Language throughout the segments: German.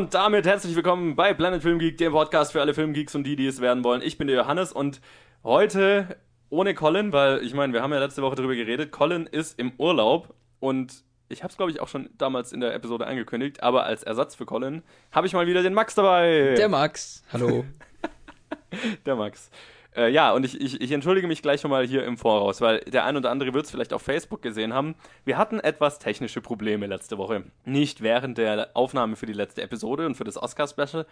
Und damit herzlich willkommen bei Planet Film Geek, dem Podcast für alle Filmgeeks und die, die es werden wollen. Ich bin der Johannes und heute ohne Colin, weil ich meine, wir haben ja letzte Woche darüber geredet. Colin ist im Urlaub und ich habe es, glaube ich, auch schon damals in der Episode angekündigt, aber als Ersatz für Colin habe ich mal wieder den Max dabei. Der Max, hallo. der Max. Äh, ja, und ich, ich, ich entschuldige mich gleich schon mal hier im Voraus, weil der ein oder andere wird es vielleicht auf Facebook gesehen haben. Wir hatten etwas technische Probleme letzte Woche. Nicht während der Aufnahme für die letzte Episode und für das Oscar-Special,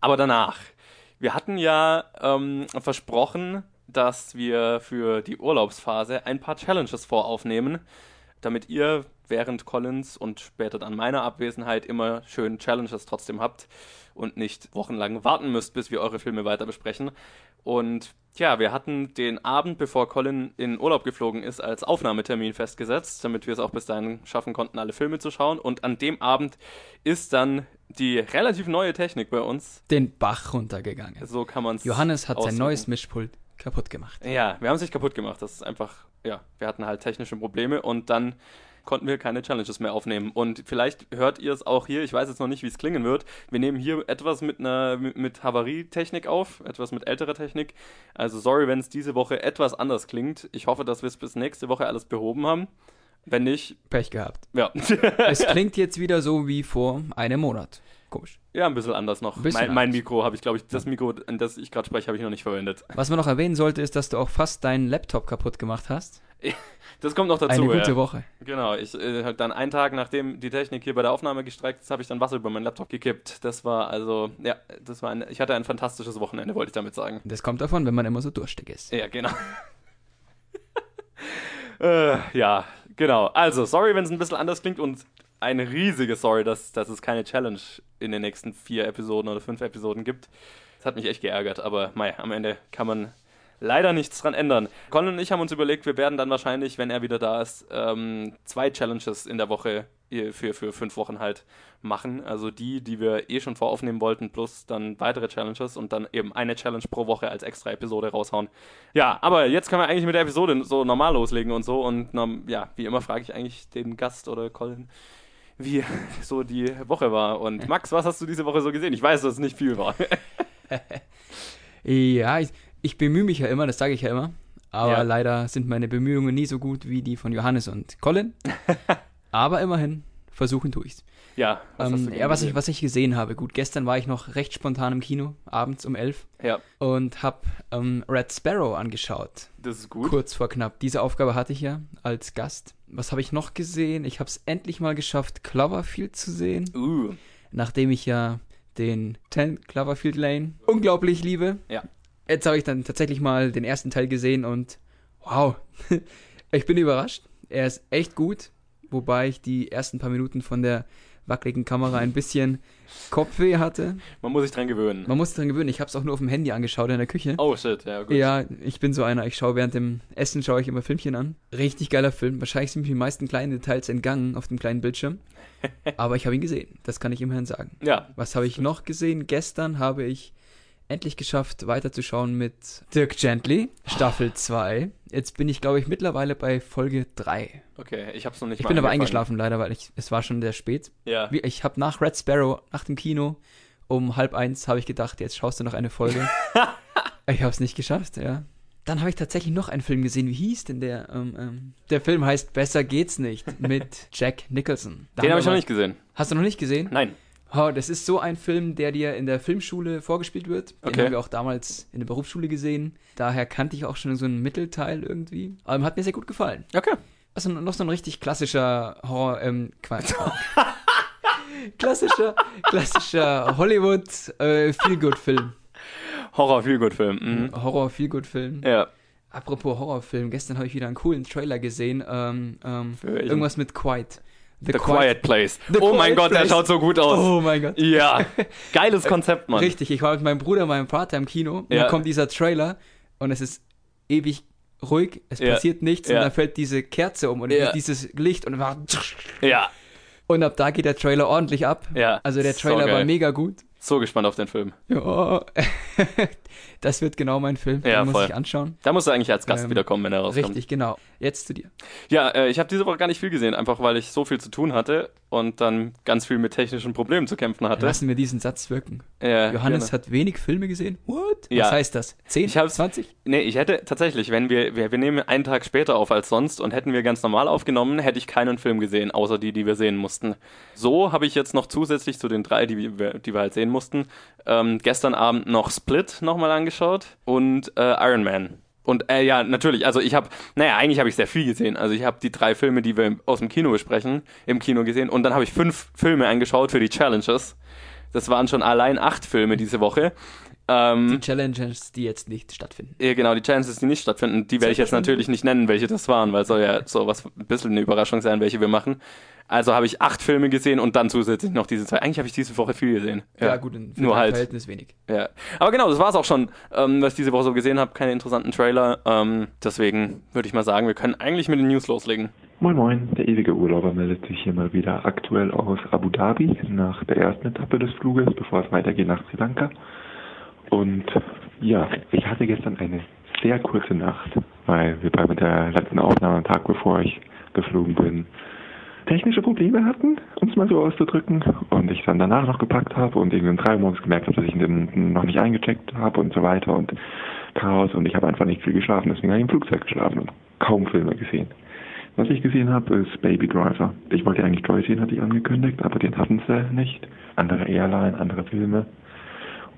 aber danach. Wir hatten ja ähm, versprochen, dass wir für die Urlaubsphase ein paar Challenges voraufnehmen, damit ihr während Collins und später dann meiner Abwesenheit immer schön Challenges trotzdem habt und nicht wochenlang warten müsst, bis wir eure Filme weiter besprechen. Und ja, wir hatten den Abend, bevor Colin in Urlaub geflogen ist, als Aufnahmetermin festgesetzt, damit wir es auch bis dahin schaffen konnten, alle Filme zu schauen. Und an dem Abend ist dann die relativ neue Technik bei uns den Bach runtergegangen. So kann man es. Johannes hat aussuchen. sein neues Mischpult kaputt gemacht. Ja, wir haben es nicht kaputt gemacht. Das ist einfach, ja, wir hatten halt technische Probleme und dann konnten wir keine Challenges mehr aufnehmen. Und vielleicht hört ihr es auch hier, ich weiß jetzt noch nicht, wie es klingen wird. Wir nehmen hier etwas mit einer mit Havarietechnik auf, etwas mit älterer Technik. Also sorry, wenn es diese Woche etwas anders klingt. Ich hoffe, dass wir es bis nächste Woche alles behoben haben. Wenn nicht. Pech gehabt. Ja. es klingt jetzt wieder so wie vor einem Monat. Komisch. Ja, ein bisschen anders noch. Bisschen mein, mein, Mikro habe ich, glaube ich, das Mikro, an das ich gerade spreche, habe ich noch nicht verwendet. Was man noch erwähnen sollte, ist, dass du auch fast deinen Laptop kaputt gemacht hast. Das kommt noch dazu. Eine gute ja. Woche. Genau, ich äh, dann einen Tag nachdem die Technik hier bei der Aufnahme gestreikt ist, habe ich dann Wasser über meinen Laptop gekippt. Das war also, ja, das war ein, ich hatte ein fantastisches Wochenende, wollte ich damit sagen. Das kommt davon, wenn man immer so durstig ist. Ja, genau. äh, ja, genau. Also, sorry, wenn es ein bisschen anders klingt und eine riesige Sorry, dass, dass es keine Challenge in den nächsten vier Episoden oder fünf Episoden gibt. Das hat mich echt geärgert, aber mei, am Ende kann man leider nichts dran ändern. Colin und ich haben uns überlegt, wir werden dann wahrscheinlich, wenn er wieder da ist, ähm, zwei Challenges in der Woche für, für fünf Wochen halt machen. Also die, die wir eh schon voraufnehmen wollten, plus dann weitere Challenges und dann eben eine Challenge pro Woche als extra Episode raushauen. Ja, aber jetzt können wir eigentlich mit der Episode so normal loslegen und so. Und ja, wie immer frage ich eigentlich den Gast oder Colin, wie so die Woche war. Und Max, was hast du diese Woche so gesehen? Ich weiß, dass es nicht viel war. ja, ich, ich bemühe mich ja immer, das sage ich ja immer. Aber ja. leider sind meine Bemühungen nie so gut wie die von Johannes und Colin. aber immerhin, versuchen tue ich's. Ja, was, ähm, ja was, ich, was ich gesehen habe. Gut, gestern war ich noch recht spontan im Kino, abends um elf. Ja. Und habe ähm, Red Sparrow angeschaut. Das ist gut. Kurz vor knapp. Diese Aufgabe hatte ich ja als Gast. Was habe ich noch gesehen? Ich habe es endlich mal geschafft, Cloverfield zu sehen. Uh. Nachdem ich ja den 10 Cloverfield Lane unglaublich liebe. Ja. Jetzt habe ich dann tatsächlich mal den ersten Teil gesehen und wow, ich bin überrascht. Er ist echt gut, wobei ich die ersten paar Minuten von der wackeligen Kamera ein bisschen Kopfweh hatte. Man muss sich dran gewöhnen. Man muss sich dran gewöhnen. Ich habe es auch nur auf dem Handy angeschaut in der Küche. Oh shit, ja gut. Ja, ich bin so einer. Ich schaue während dem Essen schaue ich immer Filmchen an. Richtig geiler Film. Wahrscheinlich sind mir die meisten kleinen Details entgangen auf dem kleinen Bildschirm. Aber ich habe ihn gesehen. Das kann ich immerhin sagen. Ja. Was habe ich noch gesehen? Gestern habe ich endlich geschafft, weiterzuschauen mit Dirk Gently, Staffel 2. Jetzt bin ich, glaube ich, mittlerweile bei Folge 3. Okay, ich habe es noch nicht Ich bin aber eingeschlafen leider, weil ich, es war schon sehr spät. Ja. Ich habe nach Red Sparrow, nach dem Kino, um halb eins, habe ich gedacht, jetzt schaust du noch eine Folge. ich habe es nicht geschafft, ja. Dann habe ich tatsächlich noch einen Film gesehen. Wie hieß denn der? Ähm, ähm, der Film heißt Besser geht's nicht mit Jack Nicholson. Da Den habe ich noch nicht gesehen. Hast du noch nicht gesehen? Nein. Oh, das ist so ein Film, der dir in der Filmschule vorgespielt wird. Den okay. haben wir auch damals in der Berufsschule gesehen. Daher kannte ich auch schon so einen Mittelteil irgendwie. Aber hat mir sehr gut gefallen. Okay. Also noch so ein richtig klassischer Horror, ähm, Quatsch. klassischer, klassischer Hollywood äh, Feelgood-Film. Horror Feelgood-Film. Mhm. Horror Feelgood-Film. Ja. Apropos Horrorfilm, gestern habe ich wieder einen coolen Trailer gesehen. Ähm, ähm, irgendwas mit Quiet. The, The Quiet, Quiet, Place. The oh Quiet mein Gott, Place. der schaut so gut aus. Oh mein Gott. Ja. Geiles Konzept, Mann. Richtig, ich war mit meinem Bruder, meinem Vater im Kino und ja. dann kommt dieser Trailer und es ist ewig ruhig, es ja. passiert nichts ja. und dann fällt diese Kerze um und dieses Licht und war. Ja. Und ab da geht der Trailer ordentlich ab. Ja. Also der Trailer so war mega gut. So gespannt auf den Film. Ja. das wird genau mein Film. Ja, Den voll. muss ich anschauen. Da musst du eigentlich als Gast ähm, wiederkommen, wenn er rauskommt. Richtig, genau. Jetzt zu dir. Ja, äh, ich habe diese Woche gar nicht viel gesehen, einfach weil ich so viel zu tun hatte und dann ganz viel mit technischen Problemen zu kämpfen hatte. Lassen wir diesen Satz wirken. Ja, Johannes genau. hat wenig Filme gesehen. What? Ja. Was heißt das? 10? Ich hab's- 20? Nee, ich hätte tatsächlich, wenn wir, wir, wir nehmen einen Tag später auf als sonst und hätten wir ganz normal aufgenommen, hätte ich keinen Film gesehen, außer die, die wir sehen mussten. So habe ich jetzt noch zusätzlich zu den drei, die wir, die wir halt sehen mussten, ähm, gestern Abend noch Split nochmal angeschaut und äh, Iron Man. Und äh, ja, natürlich, also ich habe, naja, eigentlich habe ich sehr viel gesehen. Also ich habe die drei Filme, die wir aus dem Kino besprechen, im Kino gesehen und dann habe ich fünf Filme angeschaut für die Challenges. Das waren schon allein acht Filme diese Woche. Ähm, Die Challenges, die jetzt nicht stattfinden. ja, genau, die Challenges, die nicht stattfinden, die werde ich jetzt natürlich nicht nennen, welche das waren, weil soll ja so was ein bisschen eine Überraschung sein, welche wir machen. Also habe ich acht Filme gesehen und dann zusätzlich noch diese zwei. Eigentlich habe ich diese Woche viel gesehen. Ja, gut, in nur halt. Verhältnis wenig. Ja. Aber genau, das war es auch schon, ähm, was ich diese Woche so gesehen habe. Keine interessanten Trailer. Ähm, deswegen würde ich mal sagen, wir können eigentlich mit den News loslegen. Moin Moin, der ewige Urlauber meldet sich hier mal wieder aktuell aus Abu Dhabi nach der ersten Etappe des Fluges, bevor es weitergeht nach Sri Lanka. Und ja, ich hatte gestern eine sehr kurze Nacht, weil wir bei der letzten Aufnahme am Tag, bevor ich geflogen bin, technische Probleme hatten, um es mal so auszudrücken. Und ich dann danach noch gepackt habe und irgendwie um drei Uhr morgens gemerkt habe, dass ich den noch nicht eingecheckt habe und so weiter und Chaos und ich habe einfach nicht viel geschlafen, deswegen habe ich im Flugzeug geschlafen und kaum Filme gesehen. Was ich gesehen habe, ist Baby Driver. Ich wollte eigentlich Joy sehen, hatte ich angekündigt, aber den hatten sie nicht. Andere Airline, andere Filme.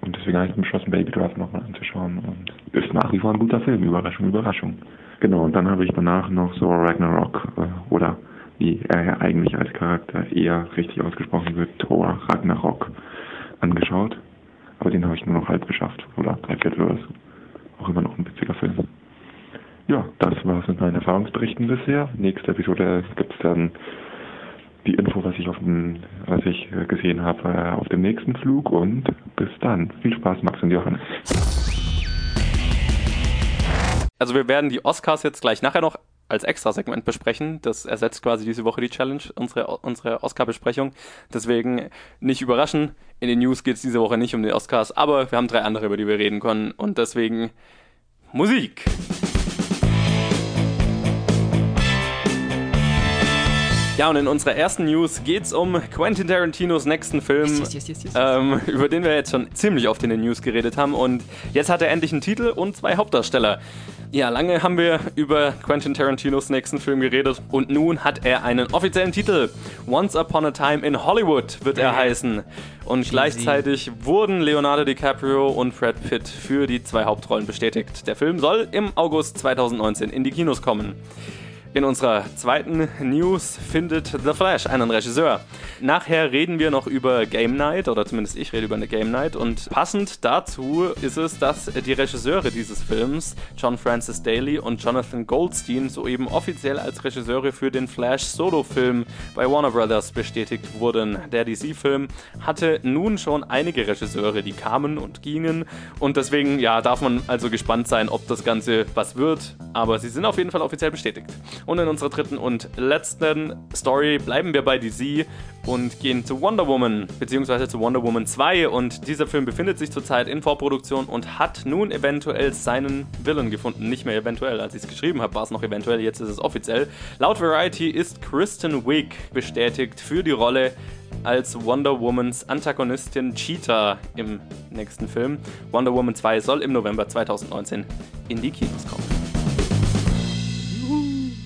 Und deswegen habe ich beschlossen, Baby Driver nochmal anzuschauen. Und ist nach wie vor ein guter Film. Überraschung, Überraschung. Genau, und dann habe ich danach noch so Ragnarok, äh, oder wie er ja eigentlich als Charakter eher richtig ausgesprochen wird, Thor Ragnarok angeschaut. Aber den habe ich nur noch halb geschafft. Oder drei Viertel oder so. Auch immer noch ein witziger Film. Ja, das war's mit meinen Erfahrungsberichten bisher. Nächste Episode gibt's dann die Info, was ich auf dem, was ich äh, gesehen habe, äh, auf dem nächsten Flug und bis dann. Viel Spaß, Max und Johannes. Also wir werden die Oscars jetzt gleich nachher noch als Extra-Segment besprechen. Das ersetzt quasi diese Woche die Challenge, unsere, unsere Oscar-Besprechung. Deswegen nicht überraschen, in den News geht es diese Woche nicht um die Oscars, aber wir haben drei andere, über die wir reden können. Und deswegen Musik. Ja, und in unserer ersten News geht's um Quentin Tarantinos nächsten Film, Yes, yes, yes. Ähm, über den wir jetzt schon ziemlich oft in den News geredet haben. Und jetzt hat er endlich einen Titel und zwei Hauptdarsteller. Ja, lange haben wir über Quentin Tarantinos nächsten Film geredet und nun hat er einen offiziellen Titel. Once Upon a Time in Hollywood wird er heißen. Und gleichzeitig wurden Leonardo DiCaprio und Brad Pitt für die zwei Hauptrollen bestätigt. Der Film soll im August 2019 in die Kinos kommen. In unserer zweiten News findet The Flash einen Regisseur. Nachher reden wir noch über Game Night, oder zumindest ich rede über eine Game Night. Und passend dazu ist es, dass die Regisseure dieses Films, John Francis Daly und Jonathan Goldstein, soeben offiziell als Regisseure für den Flash Solo-Film bei Warner Brothers bestätigt wurden. Der DC-Film hatte nun schon einige Regisseure, die kamen und gingen. Und deswegen, ja, darf man also gespannt sein, ob das Ganze was wird. Aber sie sind auf jeden Fall offiziell bestätigt. Und in unserer dritten und letzten Story bleiben wir bei DC und gehen zu Wonder Woman, beziehungsweise zu Wonder Woman 2. Und dieser Film befindet sich zurzeit in Vorproduktion und hat nun eventuell seinen Villain gefunden. Nicht mehr eventuell, als ich es geschrieben habe, war es noch eventuell, jetzt ist es offiziell. Laut Variety ist Kristen Wiig bestätigt für die Rolle als Wonder Womans Antagonistin Cheetah im nächsten Film. Wonder Woman 2 soll im November 2019 in die Kinos kommen.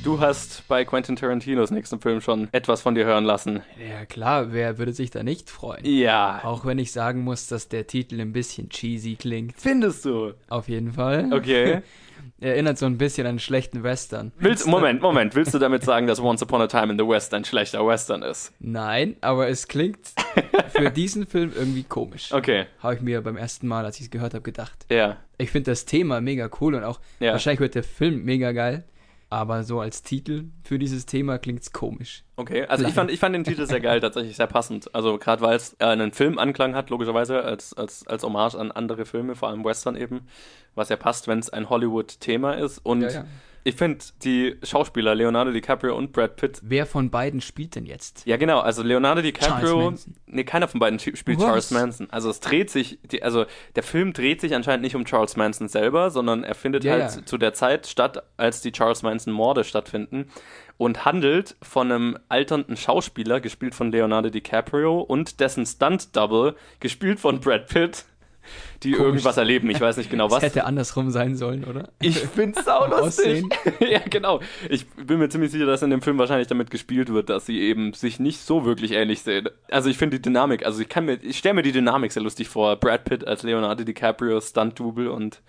Du hast bei Quentin Tarantinos nächsten Film schon etwas von dir hören lassen. Ja, klar, wer würde sich da nicht freuen? Ja. Auch wenn ich sagen muss, dass der Titel ein bisschen cheesy klingt. Findest du? Auf jeden Fall. Okay. Erinnert so ein bisschen an einen schlechten Western. Willst, Moment, Moment. Willst du damit sagen, dass Once Upon a Time in the West ein schlechter Western ist? Nein, aber es klingt für diesen Film irgendwie komisch. Okay. Habe ich mir beim ersten Mal, als ich es gehört habe, gedacht. Ja. Ich finde das Thema mega cool und auch Ja. wahrscheinlich wird der Film mega geil. Aber so als Titel für dieses Thema klingt's komisch. Okay, also ich fand, ich fand den Titel sehr geil, tatsächlich sehr passend. Also gerade weil es äh, einen Filmanklang hat, logischerweise, als, als, als Hommage an andere Filme, vor allem Western eben, was ja passt, wenn es ein Hollywood-Thema ist. Und Ja, ja. Ich finde die Schauspieler Leonardo DiCaprio und Brad Pitt. Wer von beiden spielt denn jetzt? Ja, genau. Also Leonardo DiCaprio. Nee, keiner von beiden spielt Was? Charles Manson. Also es dreht sich, die, also der Film dreht sich anscheinend nicht um Charles Manson selber, sondern er findet Ja, halt ja. zu- zu der Zeit statt, als die Charles Manson Morde stattfinden und handelt von einem alternden Schauspieler, gespielt von Leonardo DiCaprio und dessen Stunt-Double, gespielt von Brad Pitt, die Komisch. irgendwas erleben. Ich weiß nicht genau Das was. hätte andersrum sein sollen, oder? Ich find's saulustig. Aussehen. ja, genau. Ich bin mir ziemlich sicher, dass in dem Film wahrscheinlich damit gespielt wird, dass sie eben sich nicht so wirklich ähnlich sehen. Also ich finde die Dynamik, also ich kann mir, ich stelle mir die Dynamik sehr lustig vor. Brad Pitt als Leonardo DiCaprio, Stunt-Double und,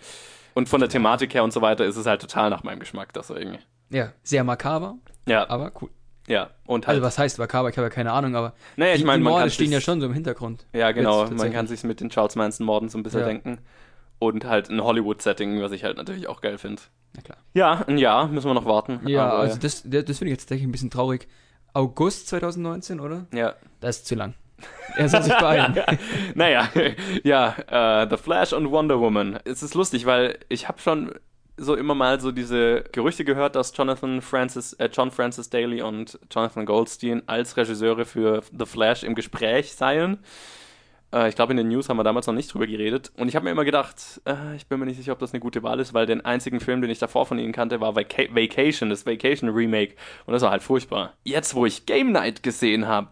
und von der Thematik her und so weiter ist es halt total nach meinem Geschmack, deswegen. Ja, sehr makaber, Ja, aber cool. Ja. Und halt, Also was heißt makaber? Ich habe ja keine Ahnung, aber naja, ich die, meine, die Morde stehen ja schon so im Hintergrund. Ja, genau. Man kann sich mit den Charles Manson-Morden so ein bisschen Ja. denken. Und halt ein Hollywood-Setting, was ich halt natürlich auch geil finde. Na klar. Ja, ein Jahr müssen wir noch warten. Ja, aber, also das, das finde ich jetzt tatsächlich ein bisschen traurig. August 2019, oder? ja. Das ist zu lang. Er soll sich beeilen. Naja, ja, äh, The Flash und Wonder Woman. Es ist lustig, weil ich habe schon so immer mal so diese Gerüchte gehört, dass Jonathan Francis, äh, John Francis Daly und Jonathan Goldstein als Regisseure für The Flash im Gespräch seien. Äh, ich glaube, in den News haben wir damals noch nicht drüber geredet. Und ich habe mir immer gedacht, äh, ich bin mir nicht sicher, ob das eine gute Wahl ist, weil den einzigen Film, den ich davor von ihnen kannte, war Vaca Vacation, das Vacation Remake. Und das war halt furchtbar. Jetzt, wo ich Game Night gesehen habe,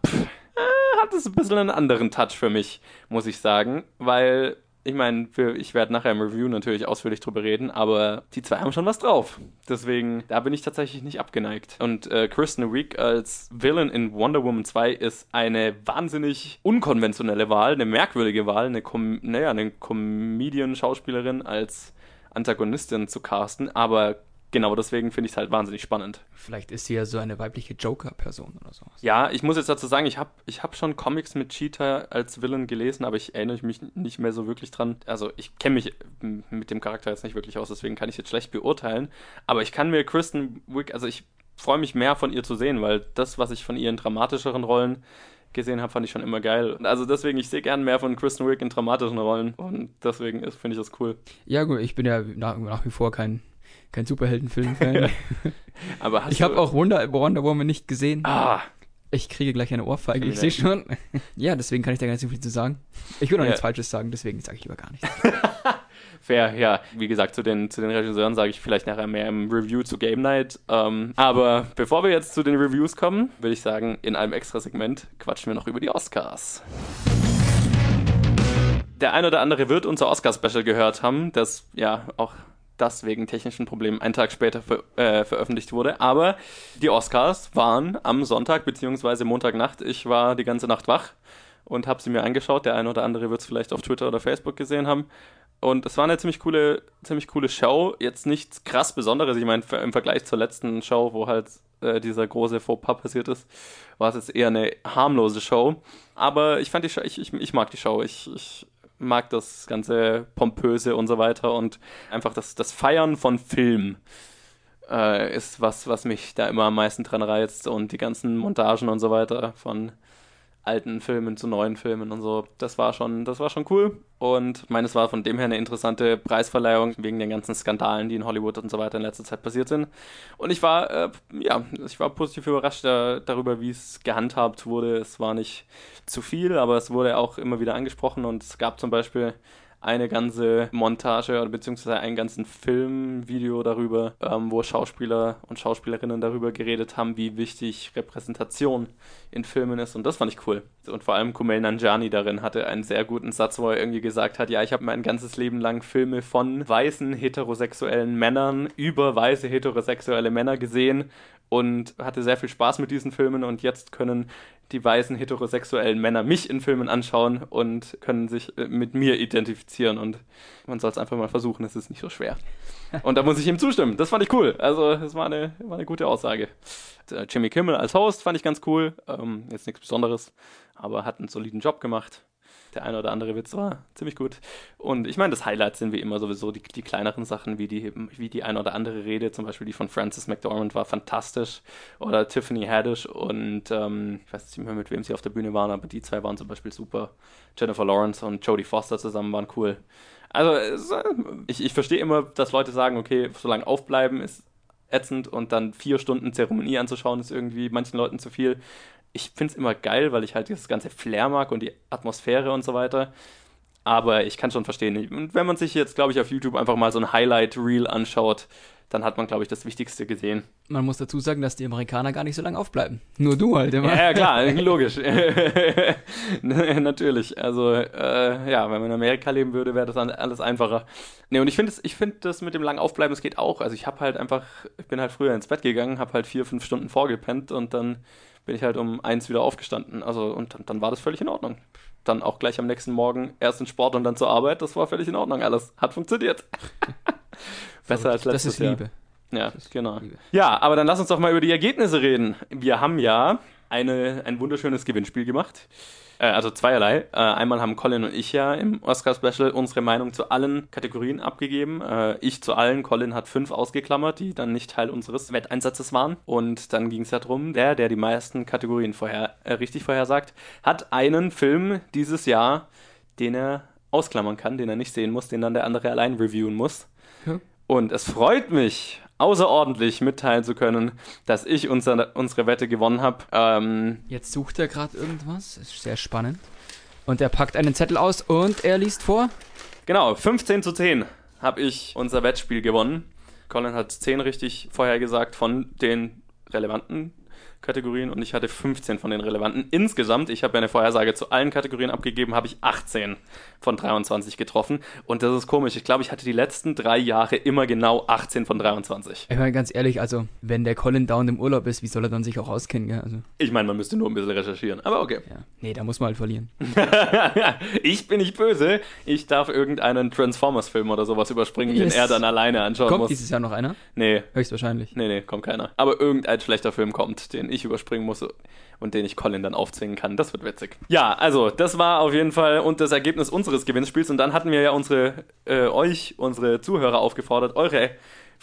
hat es ein bisschen einen anderen Touch für mich, muss ich sagen, weil ich meine, ich werde nachher im Review natürlich ausführlich drüber reden, aber die zwei haben schon was drauf. Deswegen, da bin ich tatsächlich nicht abgeneigt. Und äh, Kristen Wiig als Villain in Wonder Woman 2 ist eine wahnsinnig unkonventionelle Wahl, eine merkwürdige Wahl, eine, Com naja, eine Comedian-Schauspielerin als Antagonistin zu casten, aber genau deswegen finde ich es halt wahnsinnig spannend. Vielleicht ist sie ja so eine weibliche Joker-Person oder sowas. Ja, ich muss jetzt dazu sagen, ich habe ich hab schon Comics mit Cheetah als Villain gelesen, aber ich erinnere mich nicht mehr so wirklich dran. Also ich kenne mich m- mit dem Charakter jetzt nicht wirklich aus, deswegen kann ich jetzt schlecht beurteilen. Aber ich kann mir Kristen Wiig, also ich freue mich mehr von ihr zu sehen, weil das, was ich von ihren dramatischeren Rollen gesehen habe, fand ich schon immer geil. Also deswegen, ich sehe gern mehr von Kristen Wiig in dramatischen Rollen und deswegen ist- finde ich das cool. Ja, gut, ich bin ja nach, nach wie vor kein, kein Superheldenfilm-Fan. Aber hast ich habe auch Wonder, Wonder Woman nicht gesehen. Ah, Ich kriege gleich eine Ohrfeige, ich sehe schon. ja, deswegen kann ich da gar nicht so viel zu sagen. Ich will noch Ja. nichts Falsches sagen, deswegen sage ich lieber gar nichts. Fair, ja. Wie gesagt, zu den, zu den Regisseuren sage ich vielleicht nachher mehr im Review zu Game Night. Ähm, aber bevor wir jetzt zu den Reviews kommen, würde ich sagen, in einem extra Segment quatschen wir noch über die Oscars. Der ein oder andere wird unser Oscar-Special gehört haben, das ja auch das wegen technischen Problemen einen Tag später ver äh, veröffentlicht wurde. Aber die Oscars waren am Sonntag bzw. Montagnacht. Ich war die ganze Nacht wach und habe sie mir angeschaut. Der eine oder andere wird es vielleicht auf Twitter oder Facebook gesehen haben. Und es war eine ziemlich coole, ziemlich coole Show. Jetzt nichts krass Besonderes. Ich meine, im Vergleich zur letzten Show, wo halt äh, dieser große Fauxpas passiert ist, war es jetzt eher eine harmlose Show. Aber ich fand die Show, ich, ich, ich mag die Show. Ich, ich mag das ganze Pompöse und so weiter und einfach das, das Feiern von Film äh, ist was, was mich da immer am meisten dran reizt und die ganzen Montagen und so weiter von alten Filmen zu neuen Filmen und so. Das war schon, das war schon cool. Und ich meine, es war von dem her eine interessante Preisverleihung wegen den ganzen Skandalen, die in Hollywood und so weiter in letzter Zeit passiert sind. Und ich war, äh, ja, ich war positiv überrascht da, darüber, wie es gehandhabt wurde. Es war nicht zu viel, aber es wurde auch immer wieder angesprochen und es gab zum Beispiel eine ganze Montage oder beziehungsweise einen ganzen Filmvideo darüber, ähm, wo Schauspieler und Schauspielerinnen darüber geredet haben, wie wichtig Repräsentation in Filmen ist und das fand ich cool. Und vor allem Kumail Nanjiani darin hatte einen sehr guten Satz, wo er irgendwie gesagt hat, ja, ich habe mein ganzes Leben lang Filme von weißen heterosexuellen Männern über weiße heterosexuelle Männer gesehen und hatte sehr viel Spaß mit diesen Filmen und jetzt können die weißen heterosexuellen Männer mich in Filmen anschauen und können sich äh, mit mir identifizieren und man soll es einfach mal versuchen, es ist nicht so schwer. Und da muss ich ihm zustimmen. Das fand ich cool. Also, es war eine, war eine gute Aussage. Äh, Jimmy Kimmel als Host fand ich ganz cool. Ähm, jetzt nichts Besonderes, aber hat einen soliden Job gemacht. Der eine oder andere Witz war ziemlich gut. Und ich meine, das Highlight sind wie immer sowieso die, die kleineren Sachen, wie die, wie die eine oder andere Rede, zum Beispiel die von Frances McDormand war fantastisch. Oder Tiffany Haddish und ähm, ich weiß nicht mehr, mit wem sie auf der Bühne waren, aber die zwei waren zum Beispiel super. Jennifer Lawrence und Jodie Foster zusammen waren cool. Also, äh, ich, ich verstehe immer, dass Leute sagen, okay, solange aufbleiben ist ätzend und dann vier Stunden Zeremonie anzuschauen ist irgendwie manchen Leuten zu viel. Ich finde es immer geil, weil ich halt dieses ganze Flair mag und die Atmosphäre und so weiter. Aber ich kann schon verstehen. Und wenn man sich jetzt, glaube ich, auf YouTube einfach mal so ein Highlight-Reel anschaut, dann hat man, glaube ich, das Wichtigste gesehen. Man muss dazu sagen, dass die Amerikaner gar nicht so lange aufbleiben. Nur du halt immer. Ja, ja klar, logisch. Natürlich. Also, äh, ja, wenn man in Amerika leben würde, wäre das alles einfacher. Nee, und ich finde find das mit dem langen Aufbleiben, es geht auch. Also, ich habe halt einfach, ich bin halt früher ins Bett gegangen, habe halt vier, fünf Stunden vorgepennt und dann bin ich halt um eins wieder aufgestanden. Also, und dann, dann war das völlig in Ordnung dann auch gleich am nächsten Morgen erst in Sport und dann zur Arbeit. Das war völlig in Ordnung. Alles hat funktioniert. Besser als letztes Das ist Jahr. Liebe. Ja, Das ist genau. Liebe. Ja, aber dann lass uns doch mal über die Ergebnisse reden. Wir haben ja eine, ein wunderschönes Gewinnspiel gemacht. Äh, also zweierlei. Äh, einmal haben Colin und ich ja im Oscar-Special unsere Meinung zu allen Kategorien abgegeben. Äh, ich zu allen, Colin hat fünf ausgeklammert, die dann nicht Teil unseres Wetteinsatzes waren. Und dann ging es ja darum, der, der die meisten Kategorien vorher, äh, richtig vorhersagt, hat einen Film dieses Jahr, den er ausklammern kann, den er nicht sehen muss, den dann der andere allein reviewen muss. Ja. Und es freut mich außerordentlich mitteilen zu können, dass ich unser, unsere Wette gewonnen habe. Ähm, Jetzt sucht er gerade irgendwas. Ist sehr spannend. Und er packt einen Zettel aus und er liest vor. genau, 15 zu 10 habe ich unser Wettspiel gewonnen. Colin hat 10 richtig vorhergesagt von den relevanten Kategorien und ich hatte 15 von den relevanten. Insgesamt, ich habe ja eine Vorhersage zu allen Kategorien abgegeben, habe ich 18 von 23 getroffen. Und das ist komisch. Ich glaube, ich hatte die letzten drei Jahre immer genau 18 von 23. Ich meine, ganz ehrlich, also, wenn der Colin down im Urlaub ist, wie soll er dann sich auch auskennen, gell? Also, Ich meine, man müsste nur ein bisschen recherchieren. Aber okay. ja. Nee, da muss man halt verlieren. ich bin nicht böse. Ich darf irgendeinen Transformers-Film oder sowas überspringen, Yes. den er dann alleine anschauen Kommt muss. dieses Jahr noch einer? Nee, Höchstwahrscheinlich. nee, nee, kommt keiner. Aber irgendein schlechter Film kommt, den ich überspringen muss und den ich Colin dann aufzwingen kann. Das wird witzig. Ja, also, das war auf jeden Fall und das Ergebnis unseres Gewinnspiels. Und dann hatten wir ja unsere, äh, euch, unsere Zuhörer aufgefordert, eure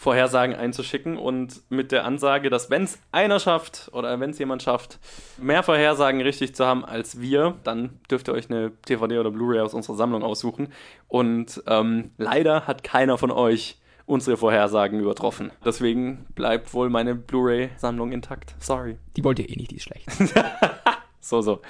Vorhersagen einzuschicken und mit der Ansage, dass wenn es einer schafft oder wenn es jemand schafft, mehr Vorhersagen richtig zu haben als wir, dann dürft ihr euch eine DVD oder Blu-ray aus unserer Sammlung aussuchen. Und ähm, leider hat keiner von euch unsere Vorhersagen übertroffen. Deswegen bleibt wohl meine Blu-ray-Sammlung intakt. Sorry. Die wollt ihr eh nicht, die ist schlecht. So, so.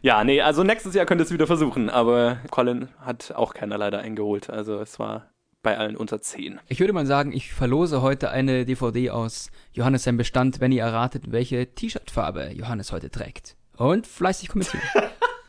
Ja, nee, also nächstes Jahr könnt ihr es wieder versuchen, aber Colin hat auch keiner leider eingeholt. Also es war bei allen unter 10. Ich würde mal sagen, ich verlose heute eine DVD aus Johannes sein Bestand, wenn ihr erratet, welche T-Shirt-Farbe Johannes heute trägt. Und fleißig kommentieren.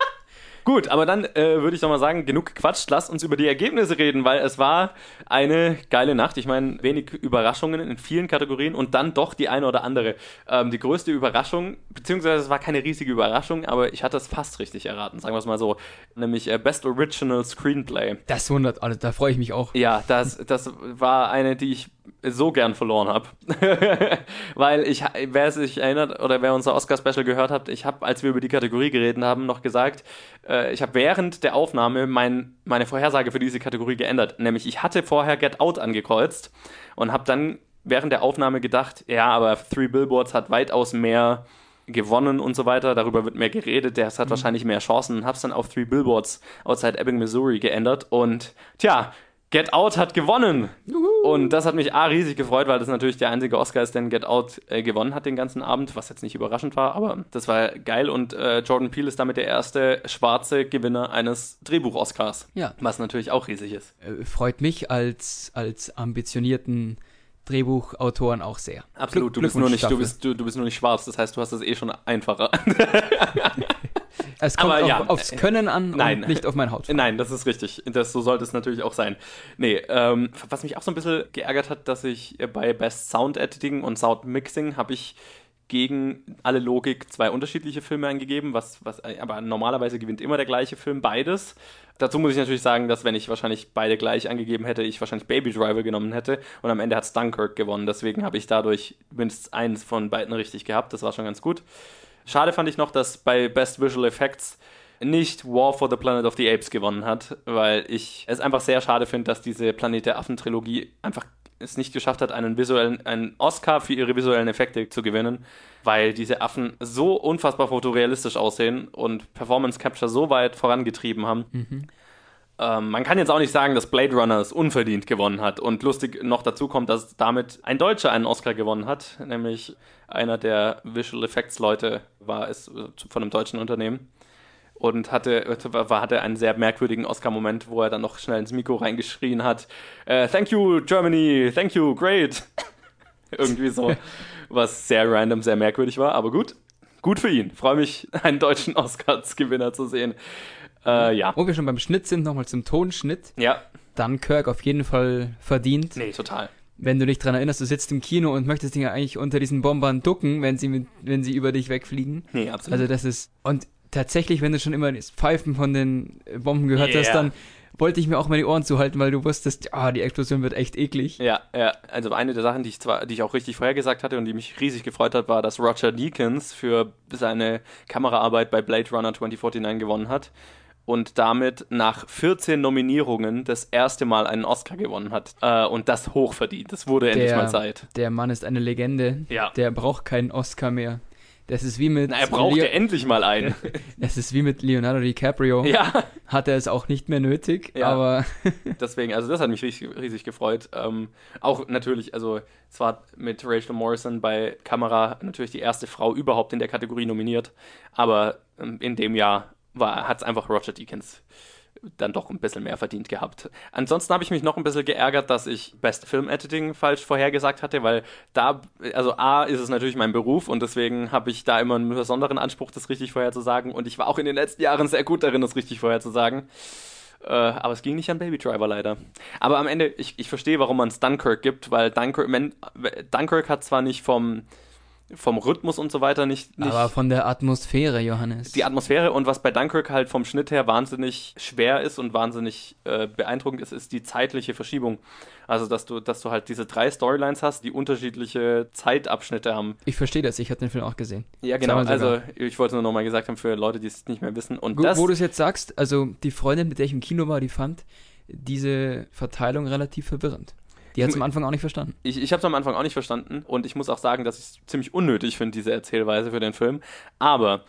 Gut, aber dann äh, würde ich doch mal sagen, genug gequatscht, lasst uns über die Ergebnisse reden, weil es war eine geile Nacht. Ich meine, wenig Überraschungen in vielen Kategorien und dann doch die eine oder andere. Ähm, die größte Überraschung, beziehungsweise es war keine riesige Überraschung, aber ich hatte es fast richtig erraten, sagen wir es mal so. Nämlich äh, Best Original Screenplay. Das wundert alles, da freue ich mich auch. Ja, das, das war eine, die ich so gern verloren habe. Weil ich, wer sich erinnert oder wer unser Oscar-Special gehört hat, ich habe, als wir über die Kategorie geredet haben, noch gesagt, äh, ich habe während der Aufnahme mein, meine Vorhersage für diese Kategorie geändert. Nämlich, ich hatte vorher Get Out angekreuzt und habe dann während der Aufnahme gedacht, ja, aber Three Billboards hat weitaus mehr gewonnen und so weiter, darüber wird mehr geredet, der hat wahrscheinlich mehr Chancen und hab's dann auf Three Billboards outside Ebbing, Missouri geändert. Und tja, Get Out hat gewonnen. Und das hat mich A riesig gefreut, weil das natürlich der einzige Oscar ist, den Get Out äh, gewonnen hat den ganzen Abend, was jetzt nicht überraschend war, aber das war geil und äh, Jordan Peele ist damit der erste schwarze Gewinner eines Drehbuch-Oscars. Ja. Was natürlich auch riesig ist. Äh, freut mich als, als ambitionierten Drehbuchautoren auch sehr. Absolut, du bist, nur nicht, du, bist, du, du bist nur nicht schwarz, das heißt, du hast es eh schon einfacher. Es kommt aber auf, ja, aufs Können an nein. und nicht auf mein Haut. Nein, das ist richtig. Das, so sollte es natürlich auch sein. Nee, ähm, was mich auch so ein bisschen geärgert hat, dass ich bei Best Sound Editing und Sound Mixing habe ich gegen alle Logik zwei unterschiedliche Filme eingegeben, was, was, aber normalerweise gewinnt immer der gleiche Film, beides. Dazu muss ich natürlich sagen, dass wenn ich wahrscheinlich beide gleich angegeben hätte, ich wahrscheinlich Baby Driver genommen hätte und am Ende hat Dunkirk gewonnen. Deswegen habe ich dadurch mindestens eins von beiden richtig gehabt. Das war schon ganz gut. Schade fand ich noch, dass bei Best Visual Effects nicht War for the Planet of the Apes gewonnen hat, weil ich es einfach sehr schade finde, dass diese Planet der Affen Trilogie einfach es nicht geschafft hat, einen visuellen, einen Oscar für ihre visuellen Effekte zu gewinnen, weil diese Affen so unfassbar fotorealistisch aussehen und Performance Capture so weit vorangetrieben haben. Ähm, man kann jetzt auch nicht sagen, dass Blade Runner es unverdient gewonnen hat. Und lustig noch dazu kommt, dass damit ein Deutscher einen Oscar gewonnen hat, nämlich einer der Visual Effects Leute war es äh, von einem deutschen Unternehmen und hatte, hatte einen sehr merkwürdigen Oscar-Moment, wo er dann noch schnell ins Mikro reingeschrien hat: äh, Thank you, Germany, thank you, great. Irgendwie so, was sehr random, sehr merkwürdig war, aber gut. Gut für ihn. Freue mich, einen deutschen Oscars-Gewinner zu sehen. Äh, ja. Wo wir schon beim Schnitt sind, nochmal zum Tonschnitt. Ja. Dann Kirk auf jeden Fall verdient. Nee, total. Wenn du dich daran erinnerst, du sitzt im Kino und möchtest dich ja eigentlich unter diesen Bombern ducken, wenn sie, mit, wenn sie über dich wegfliegen. Nee, absolut. Also das ist. Und tatsächlich, wenn du schon immer das Pfeifen von den Bomben gehört Yeah. hast, dann wollte ich mir auch mal die Ohren zuhalten, weil du wusstest, ah, die Explosion wird echt eklig. Ja, ja, also eine der Sachen, die ich zwar, die ich auch richtig vorhergesagt hatte und die mich riesig gefreut hat, war, dass Roger Deakins für seine Kameraarbeit bei Blade Runner 2049 gewonnen hat und damit nach 14 Nominierungen das erste Mal einen Oscar gewonnen hat. Äh, und das hochverdient. Das wurde endlich Der- mal Zeit. Der Mann ist eine Legende. Ja. Der braucht keinen Oscar mehr. Das ist wie mit Na, er brauchte Leo- endlich mal einen. Es ist wie mit Leonardo DiCaprio. ja, Hat er es auch nicht mehr nötig, Ja. aber deswegen, also das hat mich riesig, riesig gefreut. Ähm, auch natürlich, also es war mit Rachel Morrison bei Kamera natürlich die erste Frau überhaupt in der Kategorie nominiert, aber ähm, in dem Jahr hat es einfach Roger Deakins dann doch ein bisschen mehr verdient gehabt. Ansonsten habe ich mich noch ein bisschen geärgert, dass ich Best Film Editing falsch vorhergesagt hatte, weil da, also A, ist es natürlich mein Beruf und deswegen habe ich da immer einen besonderen Anspruch, das richtig vorherzusagen und ich war auch in den letzten Jahren sehr gut darin, das richtig vorherzusagen. Äh, aber es ging nicht an Baby Driver leider. Aber am Ende, ich, ich verstehe, warum man es Dunkirk gibt, weil Dunkirk, man, Dunkirk hat zwar nicht vom, vom Rhythmus und so weiter nicht, nicht aber von der Atmosphäre, Johannes. die Atmosphäre und was bei Dunkirk halt vom Schnitt her wahnsinnig schwer ist und wahnsinnig äh, beeindruckend ist, ist die zeitliche Verschiebung. Also, dass du, dass du halt diese drei Storylines hast, die unterschiedliche Zeitabschnitte haben. ich verstehe das, ich habe den Film auch gesehen. Ja, genau. Also, ich wollte nur nochmal gesagt haben für Leute, die es nicht mehr wissen. Und Wo, wo du es jetzt sagst, also die Freundin, mit der ich im Kino war, die fand diese Verteilung relativ verwirrend. Die hat es am Anfang auch nicht verstanden. Ich, ich habe es am Anfang auch nicht verstanden und ich muss auch sagen, dass ich es ziemlich unnötig finde, diese Erzählweise für den Film. Aber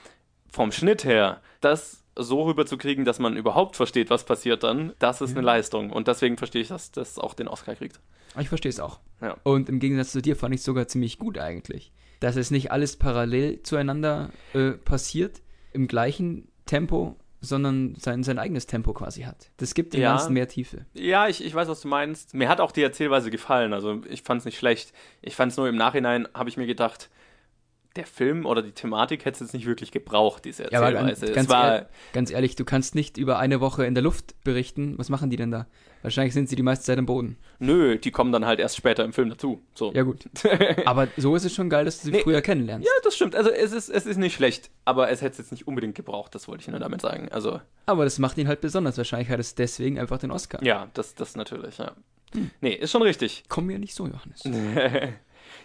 vom Schnitt her, das so rüberzukriegen, dass man überhaupt versteht, was passiert dann, das ist eine Leistung. Und deswegen verstehe ich, dass das auch den Oscar kriegt. Ich verstehe es auch. Ja. Und im Gegensatz zu dir fand ich es sogar ziemlich gut eigentlich. Dass es nicht alles parallel zueinander äh, passiert, im gleichen Tempo, sondern sein, sein eigenes Tempo quasi hat. Das gibt dem Ja. Ganzen mehr Tiefe. Ja, ich, ich weiß, was du meinst. Mir hat auch die Erzählweise gefallen. Also ich fand es nicht schlecht. Ich fand es nur im Nachhinein, habe ich mir gedacht, der Film oder die Thematik hätte es jetzt nicht wirklich gebraucht, diese Ja, Erzählweise. ganz, es war, ehr- ganz ehrlich, du kannst nicht über eine Woche in der Luft berichten. Was machen die denn da? Wahrscheinlich sind sie die meiste Zeit am Boden. nö, die kommen dann halt erst später im Film dazu. So. Ja, gut. Aber so ist es schon geil, dass du sie Nee. früher kennenlernst. Ja, das stimmt. Also es ist, es ist nicht schlecht, aber es hätte es jetzt nicht unbedingt gebraucht, das wollte ich nur damit sagen. Also, Aber das macht ihn halt besonders. Wahrscheinlich hat es deswegen einfach den Oscar. ja, das, das natürlich, ja. Hm. Nee, ist schon richtig. Komm mir nicht so, Johannes.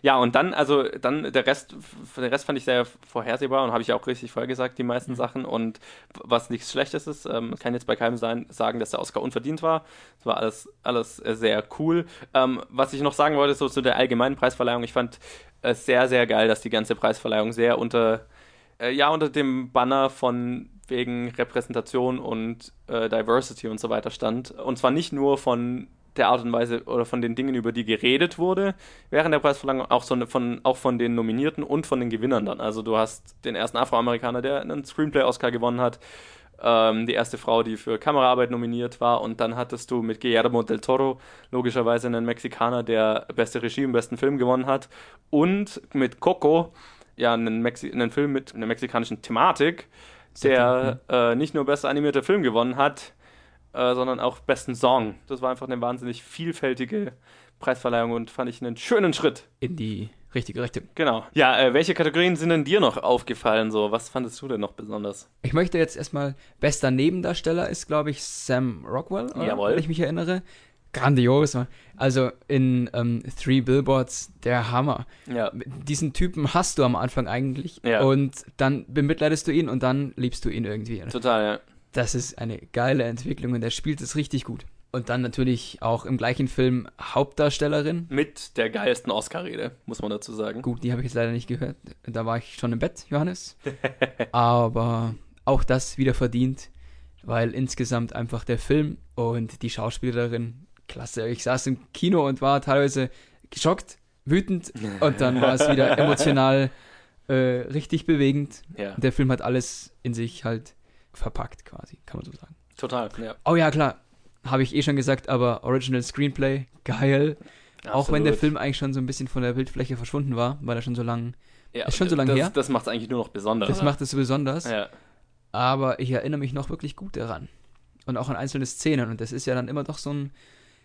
Ja, und dann, also dann der Rest, der Rest fand ich sehr vorhersehbar und habe ich ja auch richtig vorhergesagt, die meisten Sachen. Und was nichts Schlechtes ist, ähm, kann jetzt bei keinem sein, sagen, dass der Oscar unverdient war. Es war alles, alles sehr cool. Ähm, was ich noch sagen wollte, so zu der allgemeinen Preisverleihung, ich fand es sehr, sehr geil, dass die ganze Preisverleihung sehr unter, äh, ja, unter dem Banner von wegen Repräsentation und äh, Diversity und so weiter stand. Und zwar nicht nur von der Art und Weise oder von den Dingen, über die geredet wurde während der Preisverleihung, auch, so von, auch von den Nominierten und von den Gewinnern dann. Also du hast den ersten Afroamerikaner, der einen Screenplay-Oscar gewonnen hat, ähm, die erste Frau, die für Kameraarbeit nominiert war und dann hattest du mit Guillermo del Toro logischerweise einen Mexikaner, der beste Regie im besten Film gewonnen hat und mit Coco ja einen, Mexi einen Film mit einer mexikanischen Thematik, der äh, nicht nur bester animierter Film gewonnen hat, äh, sondern auch besten Song. Das war einfach eine wahnsinnig vielfältige Preisverleihung und fand ich einen schönen Schritt. In die richtige Richtung. Genau. Ja, äh, welche Kategorien sind denn dir noch aufgefallen? So, was fandest du denn noch besonders? Ich möchte jetzt erstmal, bester Nebendarsteller ist, glaube ich, Sam Rockwell, oder? Jawohl. wenn ich mich erinnere. Grandios. Also in ähm, Three Billboards, der Hammer. Ja. Diesen Typen hast du am Anfang eigentlich Ja. und dann bemitleidest du ihn und dann liebst du ihn irgendwie. Total, ja. Das ist eine geile Entwicklung und der spielt es richtig gut. Und dann natürlich auch im gleichen Film Hauptdarstellerin. Mit der geilsten Oscar-Rede, muss man dazu sagen. Gut, die habe ich jetzt leider nicht gehört. Da war ich schon im Bett, Johannes. Aber auch das wieder verdient. weil insgesamt einfach der Film und die Schauspielerin klasse. Ich saß im Kino und war teilweise geschockt, wütend und dann war es wieder emotional äh, richtig bewegend. Ja. Der Film hat alles in sich halt verpackt quasi, kann man so sagen. Total, ja. Oh ja, klar, habe ich eh schon gesagt, aber Original Screenplay, geil. Auch wenn der Absolut. Film eigentlich schon so ein bisschen von der Bildfläche verschwunden war, weil er schon so lang, ja, ist schon so lange her. Das macht es eigentlich nur noch besonders. das macht es so besonders. ja. aber ich erinnere mich noch wirklich gut daran. Und auch an einzelne Szenen. Und das ist ja dann immer doch so ein,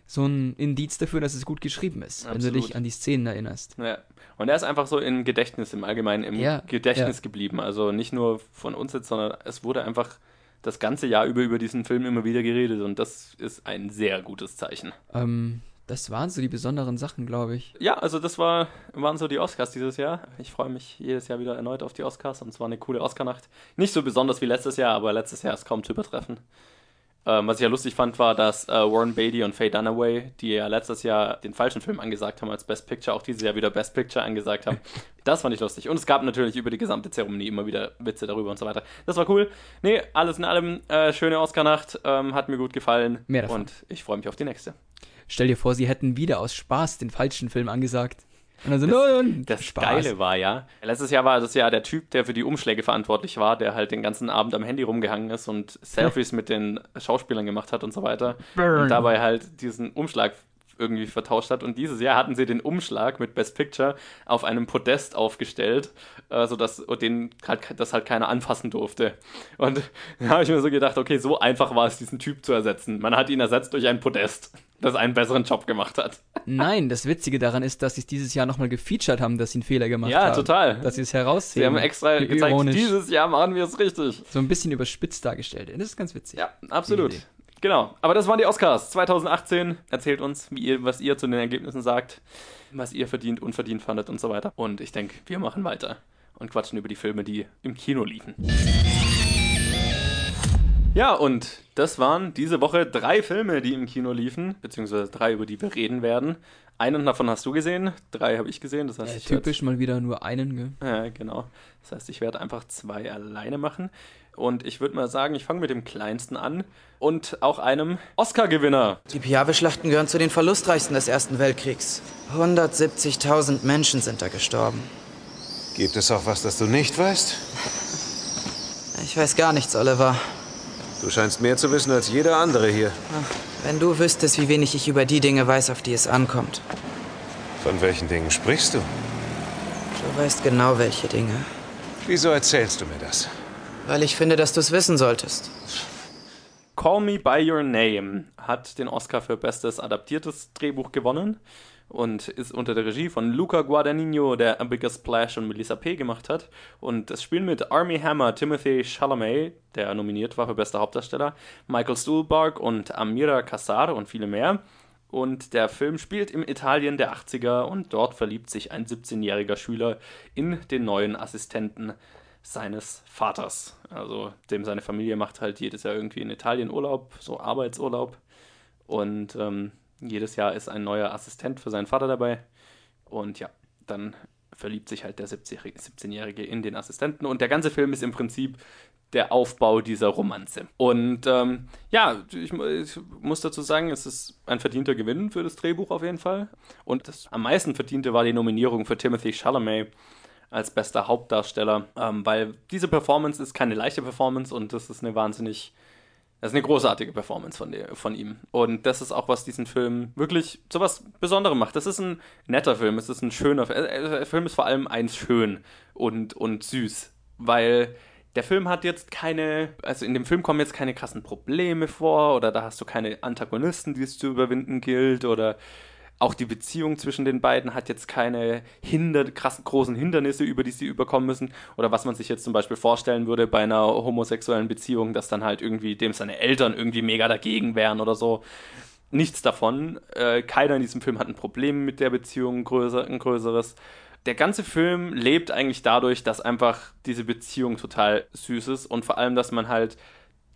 so ein Indiz dafür, dass es gut geschrieben ist, wenn du Absolut. dich an die Szenen erinnerst. Ja. Und er ist einfach so im Gedächtnis, im Allgemeinen im Ja, Gedächtnis ja. geblieben. Also nicht nur von uns jetzt, sondern es wurde einfach das ganze Jahr über über diesen Film immer wieder geredet. Und das ist ein sehr gutes Zeichen. Ähm, das waren so die besonderen Sachen, glaube ich. Ja, also das war, waren so die Oscars dieses Jahr. Ich freue mich jedes Jahr wieder erneut auf die Oscars und es war eine coole Oscarnacht. Nicht so besonders wie letztes Jahr, aber letztes Jahr ist kaum zu übertreffen. Ähm, was ich ja lustig fand, war, dass äh, Warren Beatty und Faye Dunaway, die ja letztes Jahr den falschen Film angesagt haben als Best Picture, auch dieses Jahr wieder Best Picture angesagt haben. Das fand ich lustig. Und es gab natürlich über die gesamte Zeremonie immer wieder Witze darüber und so weiter. Das war cool. Nee, alles in allem, äh, schöne Oscarnacht, ähm, hat mir gut gefallen. Mehr davon. Und ich freue mich auf die nächste. Stell dir vor, sie hätten wieder aus Spaß den falschen Film angesagt. Und dann so, nein, Das Geile war ja, letztes Jahr war das ja der Typ, der für die Umschläge verantwortlich war, der halt den ganzen Abend am Handy rumgehangen ist und Selfies mit den Schauspielern gemacht hat und so weiter. Burn. Und dabei halt diesen Umschlag irgendwie vertauscht hat. Und dieses Jahr hatten sie den Umschlag mit Best Picture auf einem Podest aufgestellt, äh, sodass den halt, das halt keiner anfassen durfte. Und da habe ich mir so gedacht, okay, so einfach war es, diesen Typ zu ersetzen. Man hat ihn ersetzt durch ein Podest, das einen besseren Job gemacht hat. Nein, das Witzige daran ist, dass sie es dieses Jahr nochmal gefeatured haben, dass sie einen Fehler gemacht Ja, haben. total. Dass sie es herausheben. Sie haben extra Wie gezeigt, ironisch. dieses Jahr machen wir es richtig. So ein bisschen überspitzt dargestellt. Das ist ganz witzig. Ja, absolut. Genau. Aber das waren die Oscars 2018. Erzählt uns, wie ihr, was ihr zu den Ergebnissen sagt, was ihr verdient, unverdient fandet und so weiter. Und ich denke, wir machen weiter und quatschen über die Filme, die im Kino liefen. Ja, und das waren diese Woche drei Filme, die im Kino liefen, beziehungsweise drei, über die wir reden werden. Einen davon hast du gesehen, drei habe ich gesehen. Das heißt, Äh, ich werd- typisch mal wieder nur einen, gell? ja, genau. Das heißt, ich werde einfach zwei alleine machen. Und ich würde mal sagen, ich fange mit dem kleinsten an und auch einem Oscar-Gewinner. Die Piave-Schlachten gehören zu den verlustreichsten des Ersten Weltkriegs. 170.000 Menschen sind da gestorben. Gibt es auch was, das du nicht weißt? Ich weiß gar nichts, Oliver. Du scheinst mehr zu wissen als jeder andere hier. Wenn du wüsstest, wie wenig ich über die Dinge weiß, auf die es ankommt. Von welchen Dingen sprichst du? Du weißt genau, welche Dinge. Wieso erzählst du mir das? Weil ich finde, dass du es wissen solltest. Call Me By Your Name hat den Oscar für bestes adaptiertes Drehbuch gewonnen und ist unter der Regie von Luca Guadagnino, der A Bigger Splash und Melissa P. gemacht hat. Und das Spiel mit Army Hammer, Timothy Chalamet, der nominiert war für bester Hauptdarsteller, Michael Stuhlbarg und Amira Kassar und viele mehr. Und der Film spielt im Italien der 80er und dort verliebt sich ein 17-jähriger Schüler in den neuen Assistenten seines Vaters. Also dem seine Familie macht halt jedes Jahr irgendwie in Italien Urlaub, so Arbeitsurlaub. Und ähm, jedes Jahr ist ein neuer Assistent für seinen Vater dabei. Und ja, dann verliebt sich halt der 70-Jährige 17-Jährige in den Assistenten. Und der ganze Film ist im Prinzip der Aufbau dieser Romanze. Und ähm, ja, ich, ich muss dazu sagen, es ist ein verdienter Gewinn für das Drehbuch auf jeden Fall. Und das am meisten verdiente war die Nominierung für Timothy Chalamet als bester Hauptdarsteller, ähm, weil diese Performance ist keine leichte Performance und das ist eine wahnsinnig, das ist eine großartige Performance von, der, von ihm. Und das ist auch, was diesen Film wirklich zu was Besonderem macht. Das ist ein netter Film, es ist ein schöner Film. Der Film ist vor allem eins schön und, und süß, weil der Film hat jetzt keine, also in dem Film kommen jetzt keine krassen Probleme vor oder da hast du keine Antagonisten, die es zu überwinden gilt oder auch die Beziehung zwischen den beiden hat jetzt keine hinder, krassen großen Hindernisse, über die sie überkommen müssen. Oder was man sich jetzt zum Beispiel vorstellen würde bei einer homosexuellen Beziehung, dass dann halt irgendwie dem seine Eltern irgendwie mega dagegen wären oder so. Nichts davon. Äh, keiner in diesem Film hat ein Problem mit der Beziehung, größer, ein größeres. Der ganze Film lebt eigentlich dadurch, dass einfach diese Beziehung total süß ist und vor allem, dass man halt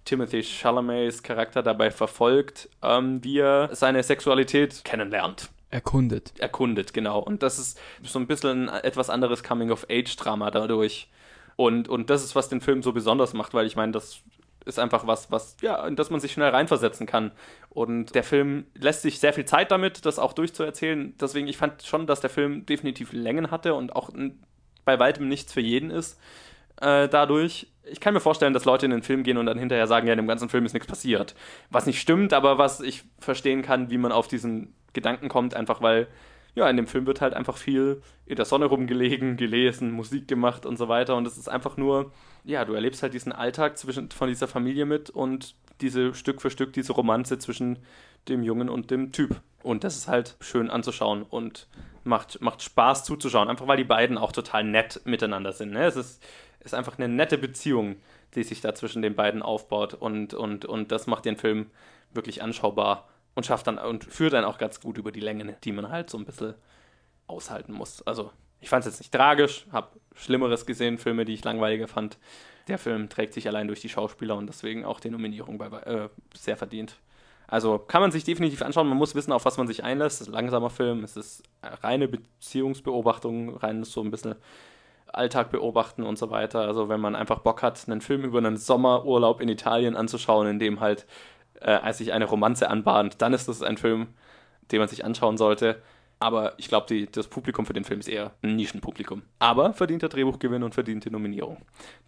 Timothy Chalamets Charakter dabei verfolgt, ähm, wie er seine Sexualität kennenlernt. Erkundet. Erkundet, genau. Und das ist so ein bisschen ein etwas anderes Coming-of-Age-Drama dadurch. Und, und das ist, was den Film so besonders macht, weil ich meine, das ist einfach was, was, ja, in das man sich schnell reinversetzen kann. Und der Film lässt sich sehr viel Zeit damit, das auch durchzuerzählen. Deswegen, ich fand schon, dass der Film definitiv Längen hatte und auch bei weitem nichts für jeden ist. Äh, dadurch, ich kann mir vorstellen, dass Leute in den Film gehen und dann hinterher sagen, ja, in dem ganzen Film ist nichts passiert. Was nicht stimmt, aber was ich verstehen kann, wie man auf diesen Gedanken kommt, einfach weil ja, in dem Film wird halt einfach viel in der Sonne rumgelegen, gelesen, Musik gemacht und so weiter. Und es ist einfach nur, ja, du erlebst halt diesen Alltag zwischen, von dieser Familie mit und diese Stück für Stück, diese Romanze zwischen dem Jungen und dem Typ. Und das ist halt schön anzuschauen und macht, macht Spaß zuzuschauen. Einfach weil die beiden auch total nett miteinander sind. Ne? Es ist, ist einfach eine nette Beziehung, die sich da zwischen den beiden aufbaut. Und, und, und das macht den Film wirklich anschaubar und schafft dann und führt dann auch ganz gut über die Länge, die man halt so ein bisschen aushalten muss. Also ich fand es jetzt nicht tragisch, habe Schlimmeres gesehen, Filme, die ich langweiliger fand. Der Film trägt sich allein durch die Schauspieler und deswegen auch die Nominierung bei, äh, sehr verdient. Also kann man sich definitiv anschauen. Man muss wissen, auf was man sich einlässt. Es ist ein langsamer Film, es ist reine Beziehungsbeobachtung, rein so ein bisschen Alltag beobachten und so weiter. Also wenn man einfach Bock hat, einen Film über einen Sommerurlaub in Italien anzuschauen, in dem halt äh, als sich eine Romanze anbahnt, dann ist das ein Film, den man sich anschauen sollte. Aber ich glaube, das Publikum für den Film ist eher ein Nischenpublikum. Aber verdienter Drehbuchgewinn und verdiente Nominierung.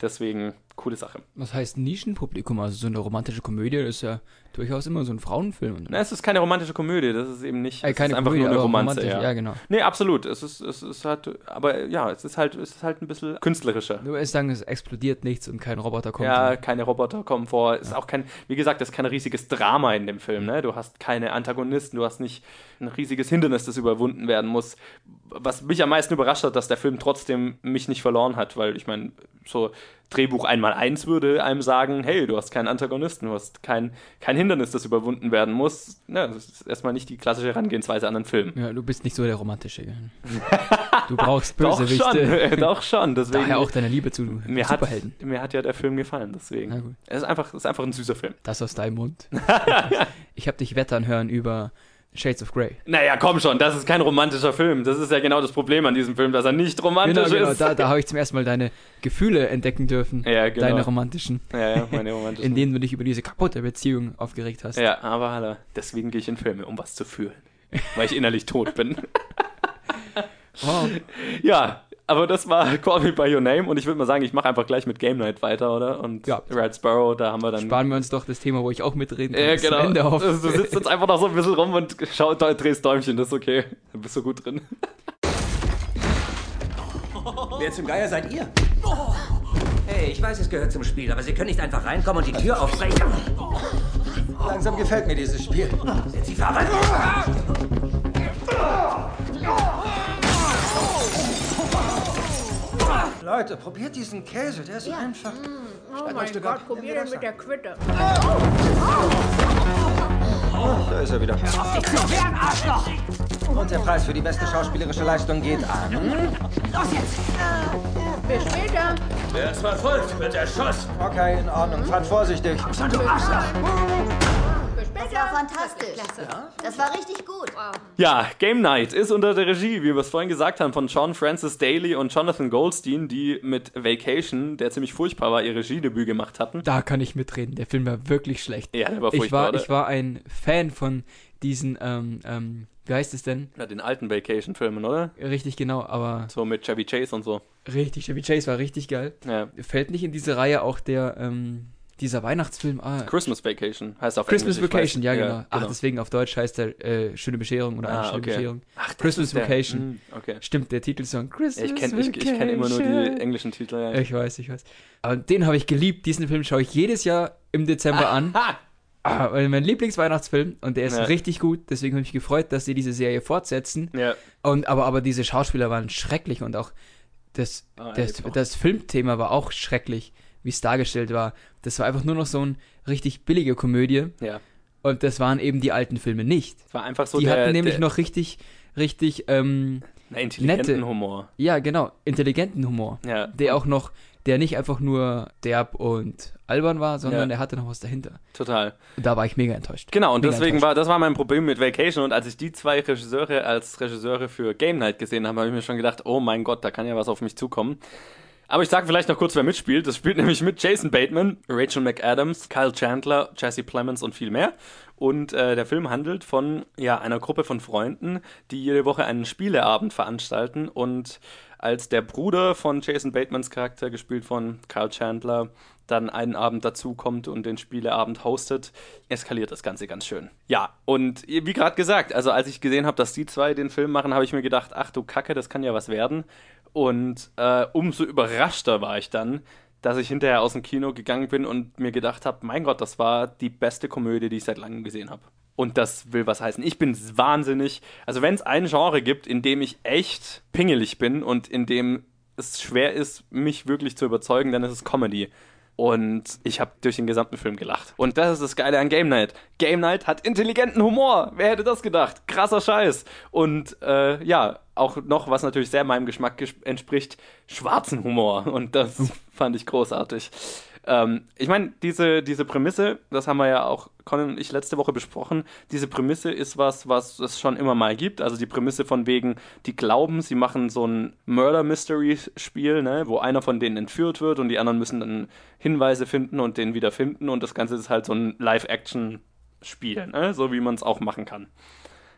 Deswegen coole Sache. Was heißt Nischenpublikum? Also so eine romantische Komödie ist ja durchaus immer so ein Frauenfilm. Na, es ist keine romantische Komödie, das ist eben nicht. Äh, keine es ist einfach Komödie, nur eine Romanze. Ja. ja, genau. Nee, absolut. Es ist, es ist halt, aber ja, es ist halt, es ist halt ein bisschen künstlerischer. Du willst sagen, es explodiert nichts und kein Roboter kommt. Ja, keine Roboter kommen vor. Ist auch kein, wie gesagt, es ist kein riesiges Drama in dem Film. Ne? Du hast keine Antagonisten, du hast nicht ein riesiges Hindernis, das überwunden werden muss. Was mich am meisten überrascht hat, dass der Film trotzdem mich nicht verloren hat, weil ich meine, so Drehbuch einmal eins würde einem sagen, hey, du hast keinen Antagonisten, du hast kein, kein Hindernis, das überwunden werden muss. Ja, das ist erstmal nicht die klassische Herangehensweise an einen Film. Ja, du bist nicht so der Romantische. Du brauchst Doch Bösewichte. schon, doch schon. Deswegen, Daher auch deine Liebe zu mir hat, Superhelden. mir hat ja der Film gefallen, deswegen. Na gut. Es ist einfach, es ist einfach ein süßer Film. Das aus deinem Mund. ich habe dich wettern hören über Shades of Grey. Naja, komm schon, das ist kein romantischer Film. Das ist ja genau das Problem an diesem Film, dass er nicht romantisch Genau, genau. ist. Da, da habe ich zum ersten Mal deine Gefühle entdecken dürfen. Ja, genau. Deine romantischen. ja, ja, meine romantischen. In denen du dich über diese kaputte Beziehung aufgeregt hast. ja, aber hallo, deswegen gehe ich in Filme, um was zu fühlen. Weil ich innerlich tot bin. Wow. ja, aber das war Call Me By Your Name und ich würde mal sagen, ich mache einfach gleich mit Game Night weiter, oder? Und Ja. Red Sparrow, da haben wir dann... Sparen wir uns doch das Thema, wo ich auch mitreden kann. Ja, genau. Ende auf. Also, du sitzt jetzt einfach noch so ein bisschen rum und schau, drehst Däumchen, das ist okay. Da bist du gut drin. Wer zum Geier seid ihr? Hey, ich weiß, es gehört zum Spiel, aber Sie können nicht einfach reinkommen und die Tür aufbrechen. Langsam gefällt mir dieses Spiel. Sind Sie verrückt? Leute, probiert diesen Käse, der ist einfach. Oh mein Gott, probier den mit der Quitte. Da ist er wieder. Und der Preis für die beste schauspielerische Leistung geht an. Bis später. Wer uns verfolgt, wird erschossen. Okay, in Ordnung. Fahrt vorsichtig. Bis Das war fantastisch. Das war richtig gut. Ja, Game Night ist unter der Regie, wie wir es vorhin gesagt haben, von John Francis Daly und Jonathan Goldstein, die mit Vacation, der ziemlich furchtbar war, ihr Regiedebüt gemacht hatten. Da kann ich mitreden. Der Film war wirklich schlecht. Ja, der war ich furchtbar. war, oder? ich war ein Fan von diesen, ähm, ähm, wie heißt es denn? Ja, den alten Vacation-Filmen, oder? Richtig genau, aber So mit Chevy Chase und so. richtig, Chevy Chase war richtig geil. Ja. Fällt nicht in diese Reihe auch der, ähm, dieser Weihnachtsfilm? Ah, Christmas Vacation heißt auf Christmas Englisch, Vacation, weiß. ja, genau. Ach, deswegen auf Deutsch heißt der äh, Schöne Bescherung oder eine Ah, schöne okay. Bescherung. Ach, Christmas Vacation. Hm, Okay. Stimmt, der Titelsong. Christmas Ich kenne ich, ich kenn immer nur die Vacation. englischen Titel. Ja. Ich weiß, ich weiß. Aber den habe ich geliebt. Diesen Film schaue ich jedes Jahr im Dezember an. Ha! Ah, mein Lieblingsweihnachtsfilm und der ist Ja. richtig gut. Deswegen habe ich mich gefreut, dass sie diese Serie fortsetzen. Ja. Und aber, aber diese Schauspieler waren schrecklich und auch das, Ah, das, ja, auch. das Filmthema war auch schrecklich, wie es dargestellt war. Das war einfach nur noch so eine richtig billige Komödie. ja. Und das waren eben die alten Filme nicht. Es war einfach so die der, hatten nämlich der, noch richtig, richtig, ähm, na, intelligenten nette- Humor. ja, genau, intelligenten Humor. Ja. Der auch noch, der nicht einfach nur derb und albern war, sondern Ja. der hatte noch was dahinter. Total. Und da war ich mega enttäuscht. Genau, und Mega deswegen enttäuscht. war, das war mein Problem mit Vacation. Und als ich die zwei Regisseure als Regisseure für Game Night gesehen habe, habe ich mir schon gedacht, oh mein Gott, da kann ja was auf mich zukommen. Aber ich sage vielleicht noch kurz, wer mitspielt. Das spielt nämlich mit Jason Bateman, Rachel McAdams, Kyle Chandler, Jesse Plemons und viel mehr. Und äh, der Film handelt von ja, einer Gruppe von Freunden, die jede Woche einen Spieleabend veranstalten. Und als der Bruder von Jason Batemans Charakter, gespielt von Kyle Chandler, dann einen Abend dazukommt und den Spieleabend hostet, eskaliert das Ganze ganz schön. Ja, und wie gerade gesagt, also als ich gesehen habe, dass die zwei den Film machen, habe ich mir gedacht, ach du Kacke, das kann ja was werden. Und äh, umso überraschter war ich dann, dass ich hinterher aus dem Kino gegangen bin und mir gedacht habe, mein Gott, das war die beste Komödie, die ich seit langem gesehen habe. Und das will was heißen. Ich bin wahnsinnig. Also wenn es ein Genre gibt, in dem ich echt pingelig bin und in dem es schwer ist, mich wirklich zu überzeugen, dann ist es Comedy. Und ich habe durch den gesamten Film gelacht. Und das ist das Geile an Game Night. Game Night hat intelligenten Humor. Wer hätte das gedacht? Krasser Scheiß. Und äh, ja, auch noch, was natürlich sehr meinem Geschmack entspricht, schwarzen Humor. Und das fand ich großartig. Ähm, ich meine, diese, diese Prämisse, das haben wir ja auch Colin und ich letzte Woche besprochen, diese Prämisse ist was, was es schon immer mal gibt. Also die Prämisse von wegen, die glauben, sie machen so ein Murder-Mystery-Spiel, ne, wo einer von denen entführt wird und die anderen müssen dann Hinweise finden und den wieder finden und das Ganze ist halt so ein Live-Action-Spiel, ne, so wie man es auch machen kann.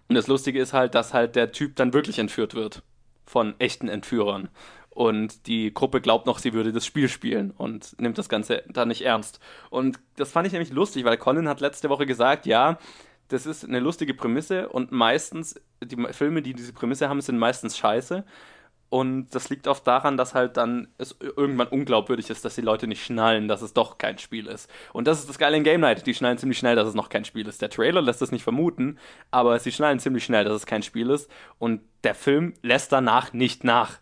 Und das Lustige ist halt, dass halt der Typ dann wirklich entführt wird von echten Entführern. Und die Gruppe glaubt noch, sie würde das Spiel spielen und nimmt das Ganze dann nicht ernst. Und das fand ich nämlich lustig, weil Colin hat letzte Woche gesagt, ja, das ist eine lustige Prämisse und meistens, die Filme, die diese Prämisse haben, sind meistens scheiße. Und das liegt oft daran, dass halt dann es irgendwann unglaubwürdig ist, dass die Leute nicht schnallen, dass es doch kein Spiel ist. Und das ist das Geile in Game Night. Die schnallen ziemlich schnell, dass es noch kein Spiel ist. Der Trailer lässt es nicht vermuten, aber sie schnallen ziemlich schnell, dass es kein Spiel ist. Und der Film lässt danach nicht nach.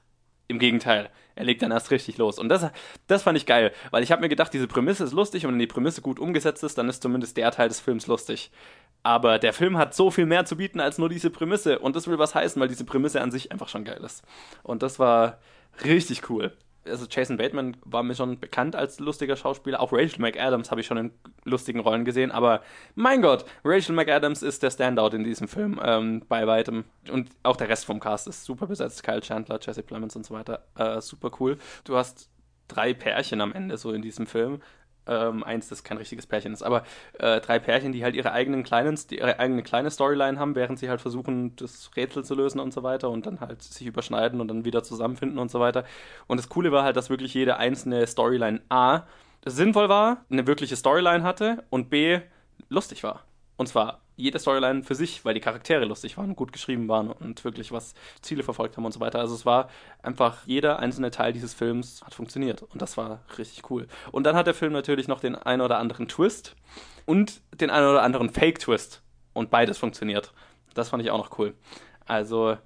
Im Gegenteil, er legt dann erst richtig los. Und das, das fand ich geil, weil ich habe mir gedacht, diese Prämisse ist lustig und wenn die Prämisse gut umgesetzt ist, dann ist zumindest der Teil des Films lustig. Aber der Film hat so viel mehr zu bieten als nur diese Prämisse und das will was heißen, weil diese Prämisse an sich einfach schon geil ist. Und das war richtig cool also Jason Bateman war mir schon bekannt als lustiger Schauspieler. Auch Rachel McAdams habe ich schon in lustigen Rollen gesehen. Aber mein Gott, Rachel McAdams ist der Standout in diesem Film ähm, bei weitem. Und auch der Rest vom Cast ist super besetzt. Kyle Chandler, Jesse Plemons und so weiter. Äh, super cool. Du hast drei Pärchen am Ende so in diesem Film ähm, eins, das kein richtiges Pärchen ist, aber äh, drei Pärchen, die halt ihre eigenen kleinen, ihre eigene kleine Storyline haben, während sie halt versuchen, das Rätsel zu lösen und so weiter und dann halt sich überschneiden und dann wieder zusammenfinden und so weiter. Und das Coole war halt, dass wirklich jede einzelne Storyline A sinnvoll war, eine wirkliche Storyline hatte und B lustig war. Und zwar jede Storyline für sich, weil die Charaktere lustig waren, gut geschrieben waren und wirklich was Ziele verfolgt haben und so weiter. Also es war einfach, jeder einzelne Teil dieses Films hat funktioniert und das war richtig cool. Und dann hat der Film natürlich noch den einen oder anderen Twist und den einen oder anderen Fake-Twist und beides funktioniert. Das fand ich auch noch cool. Also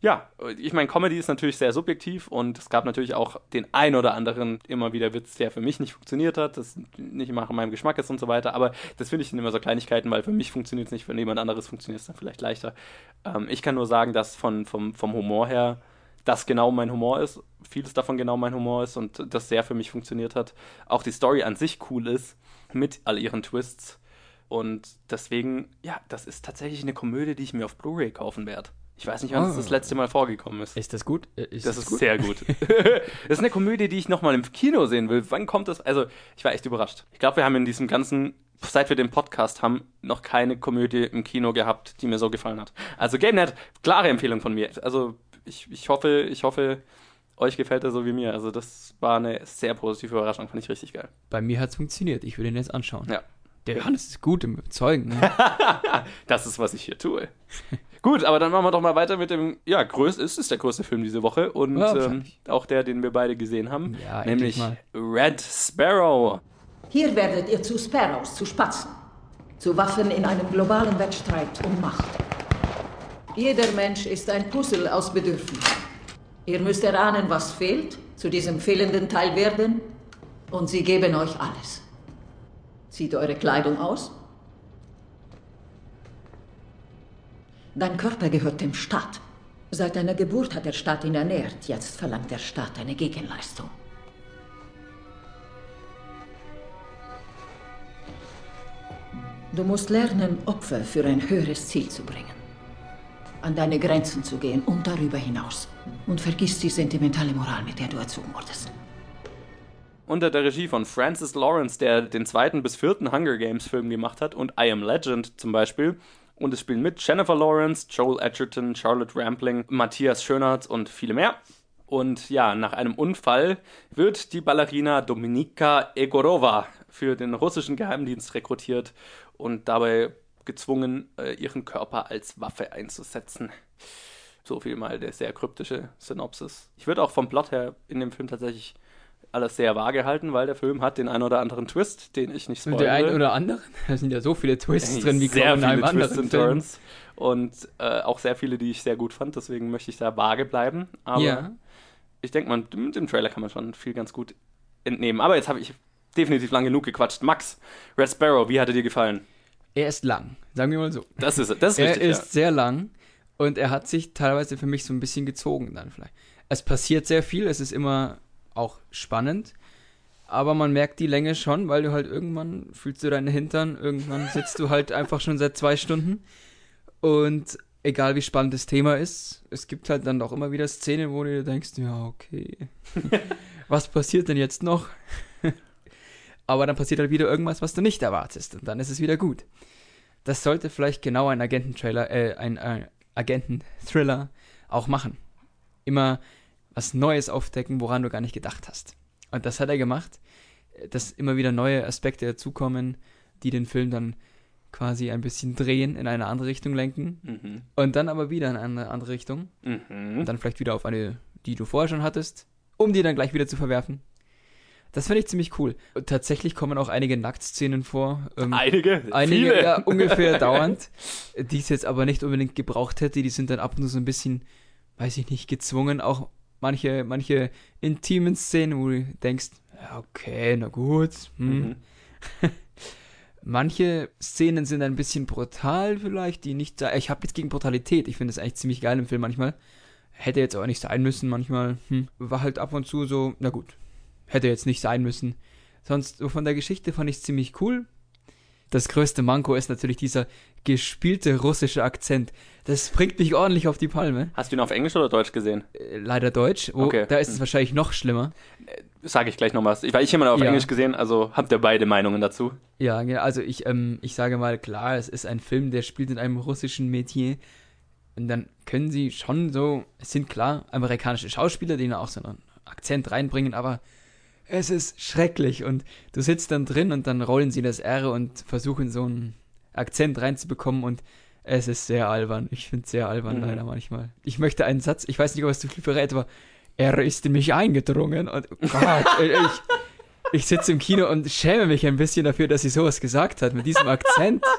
ja, ich meine, Comedy ist natürlich sehr subjektiv und es gab natürlich auch den ein oder anderen immer wieder Witz, der für mich nicht funktioniert hat, das nicht immer in meinem Geschmack ist und so weiter. Aber das finde ich immer so Kleinigkeiten, weil für mich funktioniert es nicht, für jemand anderes funktioniert es dann vielleicht leichter. Ähm, ich kann nur sagen, dass von, vom, vom Humor her das genau mein Humor ist, vieles davon genau mein Humor ist und das sehr für mich funktioniert hat. Auch die Story an sich cool ist, mit all ihren Twists. Und deswegen, ja, das ist tatsächlich eine Komödie, die ich mir auf Blu-ray kaufen werde. Ich weiß nicht, wann es das Oh. letzte Mal vorgekommen ist. Ist das gut? Äh, Ist Das ist sehr gut. das ist eine Komödie, die ich nochmal im Kino sehen will. Wann kommt das? Also, ich war echt überrascht. Ich glaube, wir haben in diesem ganzen, seit wir den Podcast haben, noch keine Komödie im Kino gehabt, die mir so gefallen hat. Also, GameNet, klare Empfehlung von mir. Also, ich, ich hoffe, ich hoffe, euch gefällt er so wie mir. Also, das war eine sehr positive Überraschung. Fand ich richtig geil. Bei mir hat es funktioniert. Ich würde ihn jetzt anschauen. Ja. Der Johannes ist gut im Überzeugen. Ne? Das ist, was ich hier tue. Gut, aber dann machen wir doch mal weiter mit dem, ja, größ, es ist der größte Film diese Woche und Ja, ähm, auch der, den wir beide gesehen haben, Ja, nämlich Red Sparrow. Hier werdet ihr zu Sparrows, zu Spatzen. Zu Waffen in einem globalen Wettstreit um Macht. Jeder Mensch ist ein Puzzle aus Bedürfnissen. Ihr müsst erahnen, was fehlt, zu diesem fehlenden Teil werden, und sie geben euch alles. Zieht eure Kleidung aus. Dein Körper gehört dem Staat. Seit deiner Geburt hat der Staat ihn ernährt. Jetzt verlangt der Staat eine Gegenleistung. Du musst lernen, Opfer für ein höheres Ziel zu bringen. An deine Grenzen zu gehen und darüber hinaus. Und vergiss die sentimentale Moral, mit der du erzogen wurdest. unter der Regie von Francis Lawrence, der den zweiten bis vierten Hunger Games Film gemacht hat und I Am Legend zum Beispiel. Und es spielen mit Jennifer Lawrence, Joel Edgerton, Charlotte Rampling, Matthias Schönert und viele mehr. Und ja, nach einem Unfall wird die Ballerina Dominika Egorova für den russischen Geheimdienst rekrutiert und dabei gezwungen, äh, ihren Körper als Waffe einzusetzen. So viel mal der sehr kryptische Synopsis. Ich würde auch vom Plot her in dem Film tatsächlich alles sehr vage halten, weil der Film hat den einen oder anderen Twist, den ich nicht spoilere. Der einen oder anderen? Da sind ja so viele Twists drin, wie sehr kaum in einem viele anderen Twists and Film. Turns und äh, auch sehr viele, die ich sehr gut fand. Deswegen möchte ich da vage bleiben. Aber Ja. ich denke mal, mit dem Trailer kann man schon viel ganz gut entnehmen. Aber jetzt habe ich definitiv lang genug gequatscht. Max, Red Sparrow, wie hat er dir gefallen? Er ist lang, sagen wir mal so. Das ist, das ist er richtig. ist sehr lang und er hat sich teilweise für mich so ein bisschen gezogen dann vielleicht. Es passiert sehr viel, es ist immer auch spannend, aber man merkt die Länge schon, weil du halt irgendwann fühlst du deine Hintern, irgendwann sitzt du halt einfach schon seit zwei Stunden und egal wie spannend das Thema ist, es gibt halt dann doch immer wieder Szenen, wo du dir denkst, ja okay, was passiert denn jetzt noch? aber dann passiert halt wieder irgendwas, was du nicht erwartest und dann ist es wieder gut. Das sollte vielleicht genau ein Agententrailer, äh, ein äh, Agenten-Thriller auch machen. Immer was Neues aufdecken, woran du gar nicht gedacht hast. Und das hat er gemacht, äh, dass immer wieder neue Aspekte dazukommen, die den Film dann quasi ein bisschen drehen, in eine andere Richtung lenken Mhm. und dann aber wieder in eine andere Richtung Mhm. und dann vielleicht wieder auf eine, die du vorher schon hattest, um die dann gleich wieder zu verwerfen. Das finde ich ziemlich cool. Und tatsächlich kommen auch einige Nacktszenen vor. ähm, Einige? Einige, Viele? ja, ungefähr dauernd, die es jetzt aber nicht unbedingt gebraucht hätte. Die sind dann ab und zu so ein bisschen, weiß ich nicht, gezwungen. Auch manche, manche intimen Szenen, wo du denkst, okay, na gut. Hm. Mhm. Manche Szenen sind ein bisschen brutal vielleicht, die nicht da. Ich habe jetzt gegen Brutalität. Ich finde das eigentlich ziemlich geil im Film manchmal. Hätte jetzt aber nicht sein müssen manchmal. Hm. War halt ab und zu so, na gut. Hätte jetzt nicht sein müssen. Sonst so von der Geschichte fand ich es ziemlich cool. Das größte Manko ist natürlich dieser gespielte russische Akzent. Das bringt mich ordentlich auf die Palme. Hast du ihn auf Englisch oder Deutsch gesehen? Äh, Leider Deutsch. Wo, Okay. Da ist es wahrscheinlich noch schlimmer. Sage ich gleich noch was. Ich, weil ich habe ihn auf Ja. Englisch gesehen, also habt ihr beide Meinungen dazu? Ja, ja, also ich, ähm, ich sage mal, klar, es ist ein Film, der spielt in einem russischen Metier. Und dann können sie schon so, es sind klar amerikanische Schauspieler, die da auch so einen Akzent reinbringen, aber es ist schrecklich. Und du sitzt dann drin und dann rollen sie das R und versuchen so einen Akzent reinzubekommen und es ist sehr albern. Ich finde es sehr albern Mhm. leider manchmal. Ich möchte einen Satz, ich weiß nicht, ob es zu viel verrät, aber er ist in mich eingedrungen und oh Gott, ich, ich sitze im Kino und schäme mich ein bisschen dafür, dass sie sowas gesagt hat mit diesem Akzent.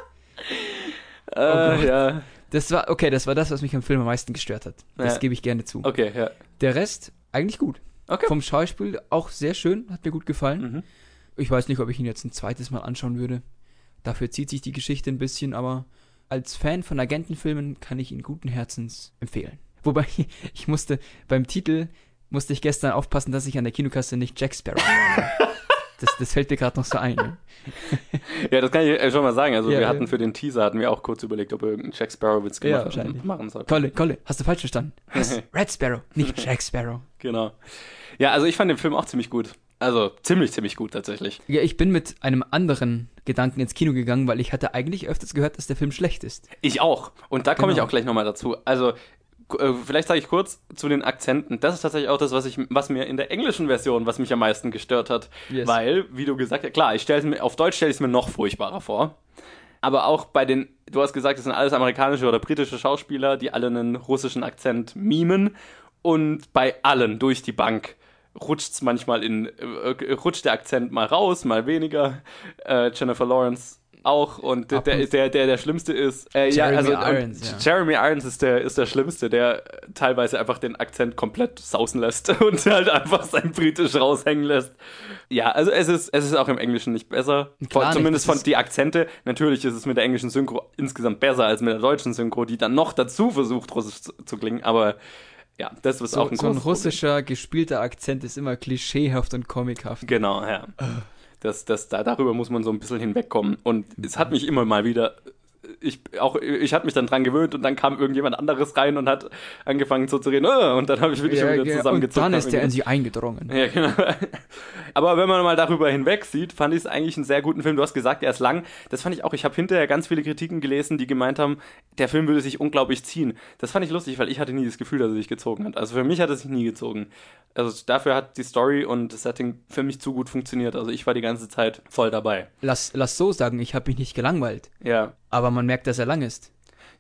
Äh, ja. Das war, okay, das war das, was mich am Film am meisten gestört hat. Das Ja. gebe ich gerne zu. Okay, ja. Der Rest, eigentlich gut. Okay. Vom Schauspiel auch sehr schön, hat mir gut gefallen. Mhm. Ich weiß nicht, ob ich ihn jetzt ein zweites Mal anschauen würde. Dafür zieht sich die Geschichte ein bisschen, aber als Fan von Agentenfilmen kann ich ihn guten Herzens empfehlen. Wobei, ich musste beim Titel, musste ich gestern aufpassen, dass ich an der Kinokasse nicht Jack Sparrow. Das, das fällt mir gerade noch so ein. Ne? Ja, das kann ich äh, schon mal sagen. Also Ja, wir ja. hatten für den Teaser, hatten wir auch kurz überlegt, ob wir irgendeinen Jack Sparrow-Witz Ja, machen soll. Kolle, Kolle, hast du falsch verstanden? Red Sparrow, nicht Jack Sparrow. Genau. Ja, also ich fand den Film auch ziemlich gut. Also ziemlich, ziemlich gut tatsächlich. Ja, ich bin mit einem anderen Gedanken ins Kino gegangen, weil ich hatte eigentlich öfters gehört, dass der Film schlecht ist. Ich auch. Und da komme ich Genau. auch gleich nochmal dazu. Also, vielleicht sage ich kurz zu den Akzenten. Das ist tatsächlich auch das, was, ich, was mir in der englischen Version, was mich am meisten gestört hat. Yes. Weil, wie du gesagt hast, klar, ich stell's mir, auf Deutsch stelle ich es mir noch furchtbarer vor. Aber auch bei den, du hast gesagt, es sind alles amerikanische oder britische Schauspieler, die alle einen russischen Akzent mimen. Und bei allen durch die Bank rutscht's manchmal in, äh, rutscht der Akzent mal raus, mal weniger. Äh, Jennifer Lawrence auch und der, der, der, der, Schlimmste ist. Äh, ja, Jeremy also, Irons, und ja. Jeremy Irons ist der, ist der Schlimmste, der äh, teilweise einfach den Akzent komplett sausen lässt und halt einfach sein Britisch raushängen lässt. Ja, also es ist, es ist auch im Englischen nicht besser. Nicht, zumindest das von die Akzente. Natürlich ist es mit der englischen Synchro insgesamt besser als mit der deutschen Synchro, die dann noch dazu versucht, russisch zu, zu klingen. Aber ja, das ist So, auch ein so ein russischer gespielter Akzent ist immer klischeehaft und. Problem. Genau, ja. Das, das, da, darüber muss man so ein bisschen hinwegkommen. Und es hat mich immer mal wieder ich auch ich hatte mich dann dran gewöhnt und dann kam irgendjemand anderes rein und hat angefangen so zu reden oh, und dann habe ich wirklich Ja, schon wieder ja, zusammengezuckt. und dann ist der in sie eingedrungen. ja, genau. Aber wenn man mal darüber hinweg sieht, fand ich es eigentlich einen sehr guten Film. Du hast gesagt, er ist lang. Das fand ich auch. Ich habe hinterher ganz viele Kritiken gelesen, die gemeint haben, der Film würde sich unglaublich ziehen. Das fand ich lustig, weil ich hatte nie das Gefühl, dass er sich gezogen hat. Also für mich hat er sich nie gezogen. Also dafür hat die Story und das Setting für mich zu gut funktioniert. Also ich war die ganze Zeit voll dabei. Lass, lass so sagen, ich habe mich nicht gelangweilt. Ja. Aber man merkt, dass er lang ist.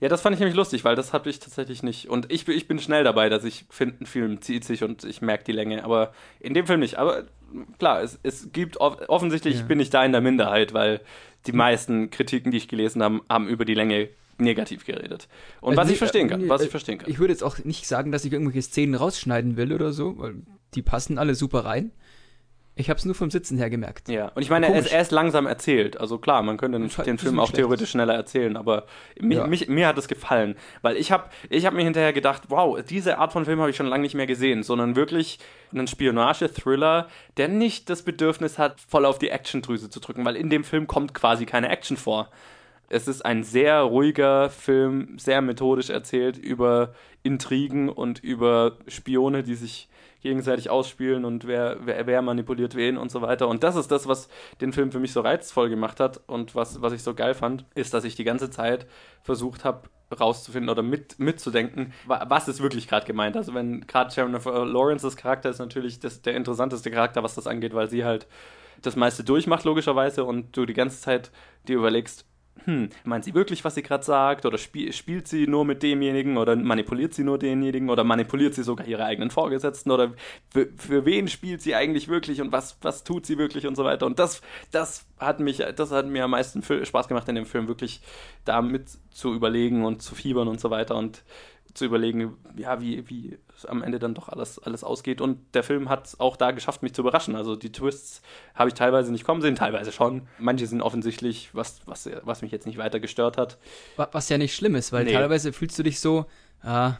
Ja, das fand ich nämlich lustig, weil das hatte ich tatsächlich nicht. Und ich, bin- ich bin schnell dabei, dass ich finde, ein Film zieht sich und ich merke die Länge. Aber in dem Film nicht. Aber klar, es, es gibt off offensichtlich Ja. bin ich da in der Minderheit, weil die meisten Kritiken, die ich gelesen habe, haben über die Länge negativ geredet. Und Also was ich nee, verstehen äh, kann, nee, was äh, ich verstehen kann. Ich würde jetzt auch nicht sagen, dass ich irgendwelche Szenen rausschneiden will oder so, weil die passen alle super rein. Ich habe es nur vom Sitzen her gemerkt. Ja, und ich meine, er ist, er ist langsam erzählt. Also klar, man könnte den, den Film auch schlecht. theoretisch schneller erzählen, aber mich, Ja. mich, mir hat es gefallen. Weil ich habe ich hab mir hinterher gedacht, wow, diese Art von Film habe ich schon lange nicht mehr gesehen, sondern wirklich einen Spionage-Thriller, der nicht das Bedürfnis hat, voll auf die Actiondrüse zu drücken, weil in dem Film kommt quasi keine Action vor. Es ist ein sehr ruhiger Film, sehr methodisch erzählt über Intrigen und über Spione, die sich gegenseitig ausspielen und wer, wer, wer manipuliert wen und so weiter. Und das ist das, was den Film für mich so reizvoll gemacht hat und was, was ich so geil fand, ist, dass ich die ganze Zeit versucht habe, rauszufinden oder mit, mitzudenken, wa- was ist wirklich gerade gemeint. Also wenn gerade Jennifer Lawrence's Charakter ist natürlich das, der interessanteste Charakter, was das angeht, weil sie halt das meiste durchmacht, logischerweise, und du die ganze Zeit dir überlegst, hm, meint sie wirklich, was sie gerade sagt? Oder spiel, spielt sie nur mit demjenigen? Oder manipuliert sie nur denjenigen? Oder manipuliert sie sogar ihre eigenen Vorgesetzten? Oder für, für wen spielt sie eigentlich wirklich? Und was, was tut sie wirklich? Und so weiter. Und das, das hat mich, das hat mir am meisten Spaß gemacht in dem Film, wirklich damit zu überlegen und zu fiebern und so weiter. Und zu überlegen, ja, wie, wie es am Ende dann doch alles, alles ausgeht. Und der Film hat es auch da geschafft, mich zu überraschen. Also die Twists habe ich teilweise nicht kommen sehen, teilweise schon. Manche sind offensichtlich, was, was, was mich jetzt nicht weiter gestört hat. Wa- Was ja nicht schlimm ist, weil Nee. teilweise fühlst du dich so, ah,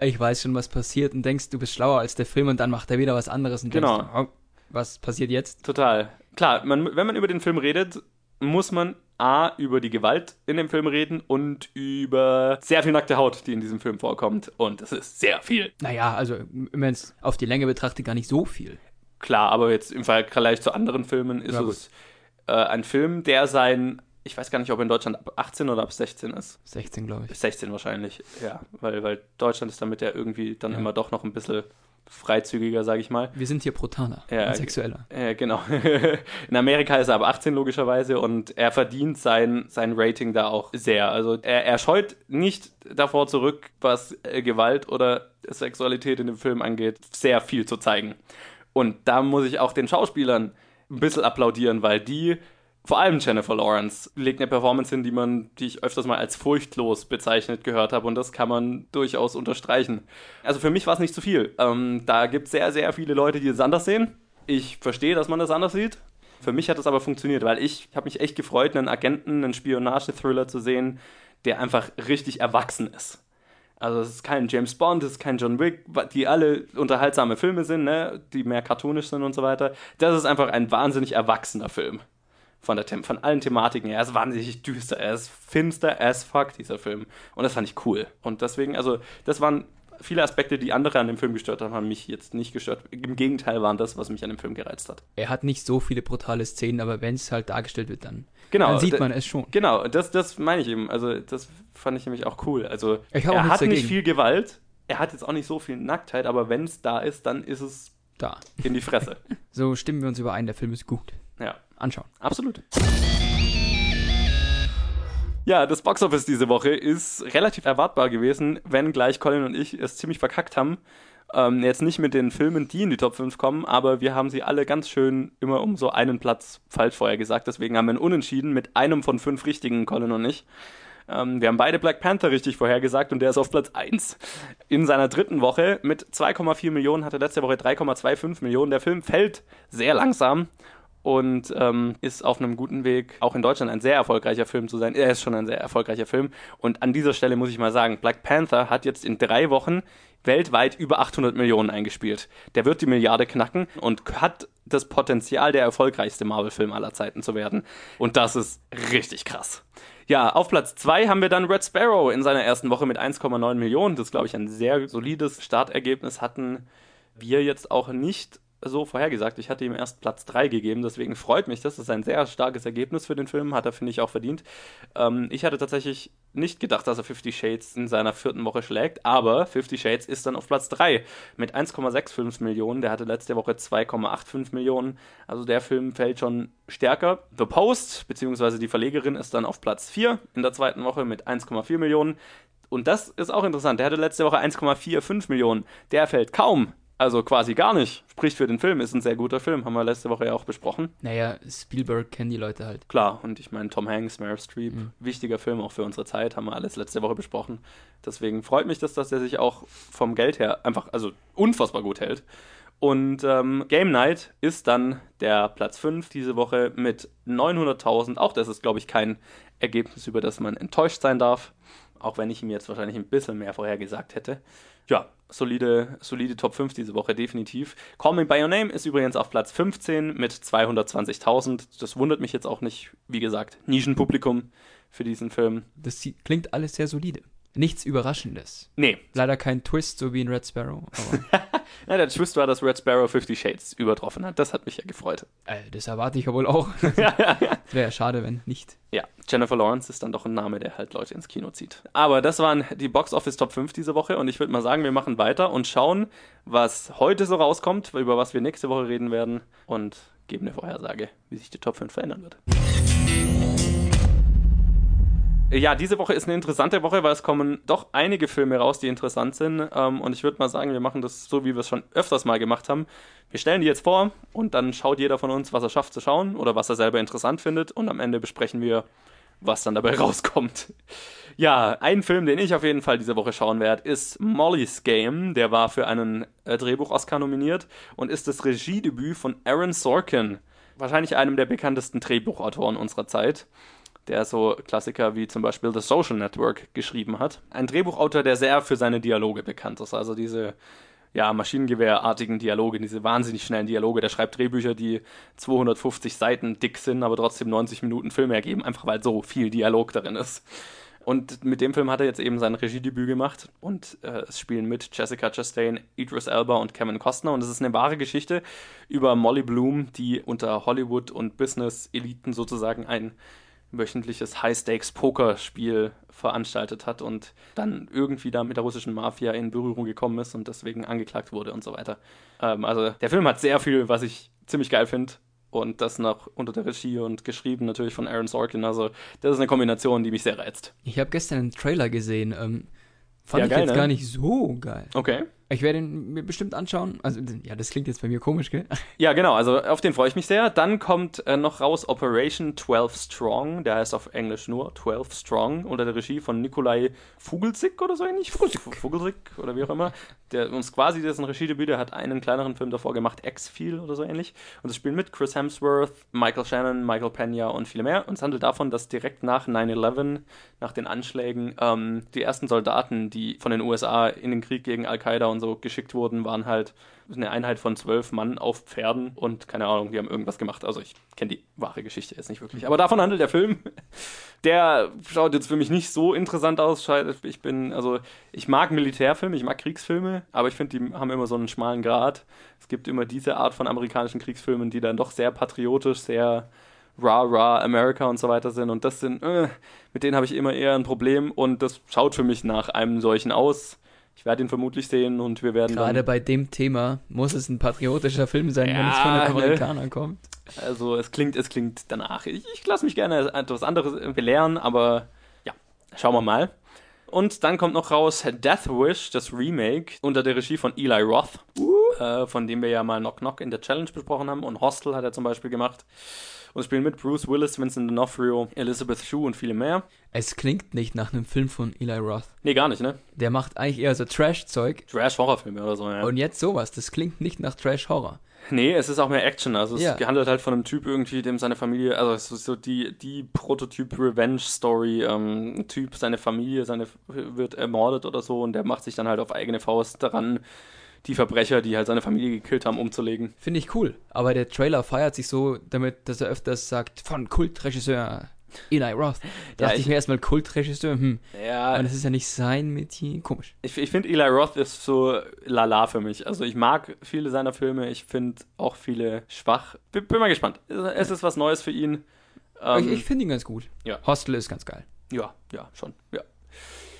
ich weiß schon, was passiert und denkst, du bist schlauer als der Film und dann macht er wieder was anderes und Genau. denkst, oh, was passiert jetzt? Total. Klar, man, wenn man über den Film redet, muss man A, über die Gewalt in dem Film reden und über sehr viel nackte Haut, die in diesem Film vorkommt. Und das ist sehr viel. Naja, also wenn es auf die Länge betrachtet, gar nicht so viel. Klar, aber jetzt im Vergleich zu anderen Filmen ist Ja, es äh, ein Film, der sein, ich weiß gar nicht, ob in Deutschland ab 18 oder ab 16 ist. 16, glaube ich. 16 wahrscheinlich, ja. Weil, weil Deutschland ist damit ja irgendwie dann Ja. immer doch noch ein bisschen freizügiger, sage ich mal. Wir sind hier brutaler Ja, und sexueller. Äh, genau. In Amerika ist er ab 18 logischerweise und er verdient sein, sein Rating da auch sehr. Also er, er scheut nicht davor zurück, was äh, Gewalt oder Sexualität in dem Film angeht, sehr viel zu zeigen. Und da muss ich auch den Schauspielern ein bisschen applaudieren, weil die, vor allem Jennifer Lawrence, legt eine Performance hin, die man, die ich öfters mal als furchtlos bezeichnet gehört habe und das kann man durchaus unterstreichen. Also für mich war es nicht zu viel. Ähm, da gibt es sehr, sehr viele Leute, die es anders sehen. Ich verstehe, dass man das anders sieht. Für mich hat es aber funktioniert, weil ich habe mich echt gefreut, einen Agenten, einen Spionage-Thriller zu sehen, der einfach richtig erwachsen ist. Also es ist kein James Bond, es ist kein John Wick, die alle unterhaltsame Filme sind, ne, die mehr cartoonisch sind und so weiter. Das ist einfach ein wahnsinnig erwachsener Film. Von, der, von allen Thematiken. Er ist wahnsinnig düster, er ist finster as fuck, dieser Film. Und das fand ich cool. Und deswegen, also, das waren viele Aspekte, die andere an dem Film gestört haben, haben mich jetzt nicht gestört. Im Gegenteil waren das, was mich an dem Film gereizt hat. Er hat nicht so viele brutale Szenen, aber wenn es halt dargestellt wird, dann, Genau, dann sieht man es schon. Genau, das, das meine ich eben. Also, das fand ich nämlich auch cool. Also, er hat nicht dagegen. viel Gewalt, er hat jetzt auch nicht so viel Nacktheit, aber wenn es da ist, dann ist es Da. in die Fresse. So stimmen wir uns überein, der Film ist gut. Ja, Anschauen. absolut. Ja, das Boxoffice diese Woche ist relativ erwartbar gewesen, wenn gleich Colin und ich es ziemlich verkackt haben. Ähm, jetzt nicht mit den Filmen, die in die Top 5 kommen, aber wir haben sie alle ganz schön immer um so einen Platz falsch vorher gesagt. Deswegen haben wir ein Unentschieden mit einem von fünf richtigen, Colin und ich. Ähm, wir haben beide Black Panther richtig vorhergesagt und der ist auf Platz 1 in seiner dritten Woche mit 2,4 Millionen, hatte letzte Woche 3,25 Millionen. Der Film fällt sehr langsam und ähm, ist auf einem guten Weg, auch in Deutschland ein sehr erfolgreicher Film zu sein. Er ist schon ein sehr erfolgreicher Film. Und an dieser Stelle muss ich mal sagen, Black Panther hat jetzt in drei Wochen weltweit über 800 Millionen eingespielt. Der wird die Milliarde knacken und hat das Potenzial, der erfolgreichste Marvel-Film aller Zeiten zu werden. Und das ist richtig krass. Ja, auf Platz 2 haben wir dann Red Sparrow in seiner ersten Woche mit 1,9 Millionen. Das ist, glaube ich, ein sehr solides Startergebnis. Hatten wir jetzt auch nicht so vorhergesagt. Ich hatte ihm erst Platz 3 gegeben, deswegen freut mich das. Das ist ein sehr starkes Ergebnis für den Film, hat er, finde ich, auch verdient. Ähm, ich hatte tatsächlich nicht gedacht, dass er Fifty Shades in seiner vierten Woche schlägt, aber Fifty Shades ist dann auf Platz 3 mit 1,65 Millionen. Der hatte letzte Woche 2,85 Millionen. Also der Film fällt schon stärker. The Post, beziehungsweise die Verlegerin, ist dann auf Platz 4 in der zweiten Woche mit 1,4 Millionen. Und das ist auch interessant. Der hatte letzte Woche 1,45 Millionen. Der fällt kaum also quasi gar nicht. Spricht für den Film, ist ein sehr guter Film, haben wir letzte Woche ja auch besprochen. Naja, Spielberg kennen die Leute halt. Klar, und ich meine Tom Hanks, Meryl Streep, mhm. wichtiger Film auch für unsere Zeit, haben wir alles letzte Woche besprochen. Deswegen freut mich das, dass der sich auch vom Geld her einfach, also unfassbar gut hält. Und ähm, Game Night ist dann der Platz 5 diese Woche mit 900.000. Auch das ist, glaube ich, kein Ergebnis, über das man enttäuscht sein darf. Auch wenn ich ihm jetzt wahrscheinlich ein bisschen mehr vorhergesagt hätte ja, solide, solide Top 5 diese Woche, definitiv. Call Me By Your Name ist übrigens auf Platz 15 mit 220.000. Das wundert mich jetzt auch nicht. Wie gesagt, Nischenpublikum für diesen Film. Das klingt alles sehr solide. Nichts Überraschendes. Nee. Leider kein Twist, so wie in Red Sparrow. ja, der Twist war, dass Red Sparrow Fifty Shades übertroffen hat. Das hat mich ja gefreut. Äh, das erwarte ich ja wohl auch. Wäre ja schade, wenn nicht. Ja, Jennifer Lawrence ist dann doch ein Name, der halt Leute ins Kino zieht. Aber das waren die Box Office Top 5 diese Woche und ich würde mal sagen, wir machen weiter und schauen, was heute so rauskommt, über was wir nächste Woche reden werden und geben eine Vorhersage, wie sich die Top 5 verändern wird. Ja, diese Woche ist eine interessante Woche, weil es kommen doch einige Filme raus, die interessant sind. Ähm, und ich würde mal sagen, wir machen das so, wie wir es schon öfters mal gemacht haben. Wir stellen die jetzt vor und dann schaut jeder von uns, was er schafft zu schauen oder was er selber interessant findet. Und am Ende besprechen wir, was dann dabei rauskommt. Ja, ein Film, den ich auf jeden Fall diese Woche schauen werde, ist Molly's Game. Der war für einen äh, Drehbuch-Oscar nominiert und ist das Regiedebüt von Aaron Sorkin. Wahrscheinlich einem der bekanntesten Drehbuchautoren unserer Zeit der so Klassiker wie zum Beispiel The Social Network geschrieben hat. Ein Drehbuchautor, der sehr für seine Dialoge bekannt ist. Also diese ja, Maschinengewehrartigen Dialoge, diese wahnsinnig schnellen Dialoge. Der schreibt Drehbücher, die 250 Seiten dick sind, aber trotzdem 90 Minuten Film ergeben, einfach weil so viel Dialog darin ist. Und mit dem Film hat er jetzt eben sein Regiedebüt gemacht und äh, es spielen mit Jessica Chastain, Idris Elba und Kevin Costner und es ist eine wahre Geschichte über Molly Bloom, die unter Hollywood und Business-Eliten sozusagen ein wöchentliches High-Stakes-Pokerspiel veranstaltet hat und dann irgendwie da mit der russischen Mafia in Berührung gekommen ist und deswegen angeklagt wurde und so weiter. Ähm, also der Film hat sehr viel, was ich ziemlich geil finde. Und das noch unter der Regie und geschrieben natürlich von Aaron Sorkin. Also, das ist eine Kombination, die mich sehr reizt. Ich habe gestern einen Trailer gesehen. Ähm, fand ja, ich geil, jetzt ne? gar nicht so geil. Okay. Ich werde ihn mir bestimmt anschauen. Also, ja, das klingt jetzt bei mir komisch, gell? Ja, genau. Also, auf den freue ich mich sehr. Dann kommt äh, noch raus Operation 12 Strong. Der heißt auf Englisch nur 12 Strong. Unter der Regie von Nikolai Fugelsick oder so ähnlich. Fugelsick. Fugelsick oder wie auch immer. Der uns quasi dessen Regiedebüt, der hat einen kleineren Film davor gemacht, X-Feel oder so ähnlich. Und es spielen mit Chris Hemsworth, Michael Shannon, Michael Pena und viele mehr. Und es handelt davon, dass direkt nach 9-11, nach den Anschlägen, ähm, die ersten Soldaten, die von den USA in den Krieg gegen Al-Qaida und und so geschickt wurden, waren halt eine Einheit von zwölf Mann auf Pferden und keine Ahnung, die haben irgendwas gemacht. Also ich kenne die wahre Geschichte jetzt nicht wirklich. Aber davon handelt der Film. Der schaut jetzt für mich nicht so interessant aus. Ich bin, also ich mag Militärfilme, ich mag Kriegsfilme, aber ich finde, die haben immer so einen schmalen Grad. Es gibt immer diese Art von amerikanischen Kriegsfilmen, die dann doch sehr patriotisch, sehr rah rah America und so weiter sind. Und das sind, äh, mit denen habe ich immer eher ein Problem und das schaut für mich nach einem solchen aus. Ich werde ihn vermutlich sehen und wir werden. Gerade bei dem Thema muss es ein patriotischer Film sein, ja, wenn es von den ne? Amerikanern ne? kommt. Also es klingt, es klingt danach. Ich, ich lasse mich gerne etwas anderes belehren, aber ja, schauen wir mal. Und dann kommt noch raus Death Wish, das Remake, unter der Regie von Eli Roth, uh. äh, von dem wir ja mal Knock Knock in der Challenge besprochen haben. Und Hostel hat er zum Beispiel gemacht. Und spielen mit Bruce Willis, Vincent D'Onofrio, Elizabeth Shue und viele mehr. Es klingt nicht nach einem Film von Eli Roth. Nee, gar nicht, ne? Der macht eigentlich eher so Trash-Zeug. Trash-Horrorfilme oder so, ja. Und jetzt sowas, das klingt nicht nach Trash-Horror. Nee, es ist auch mehr Action. Also es Ja. handelt halt von einem Typ irgendwie, dem seine Familie, also es ist so die, die Prototyp-Revenge-Story. Ähm, ein Typ, seine Familie, seine wird ermordet oder so und der macht sich dann halt auf eigene Faust daran, die Verbrecher, die halt seine Familie gekillt haben, umzulegen. Finde ich cool. Aber der Trailer feiert sich so damit, dass er öfters sagt, von Kultregisseur Eli Roth. Da dachte ich- ich mir erstmal Kultregisseur, hm. Ja, Und das ist ja nicht sein Metier. Komisch. Ich, ich finde, Eli Roth ist so lala für mich. Also ich mag viele seiner Filme, ich finde auch viele schwach. Bin, bin mal gespannt. Es ist was Neues für ihn. Ähm, ich ich finde ihn ganz gut. ja. Hostel ist ganz geil. Ja, ja, schon. Ja.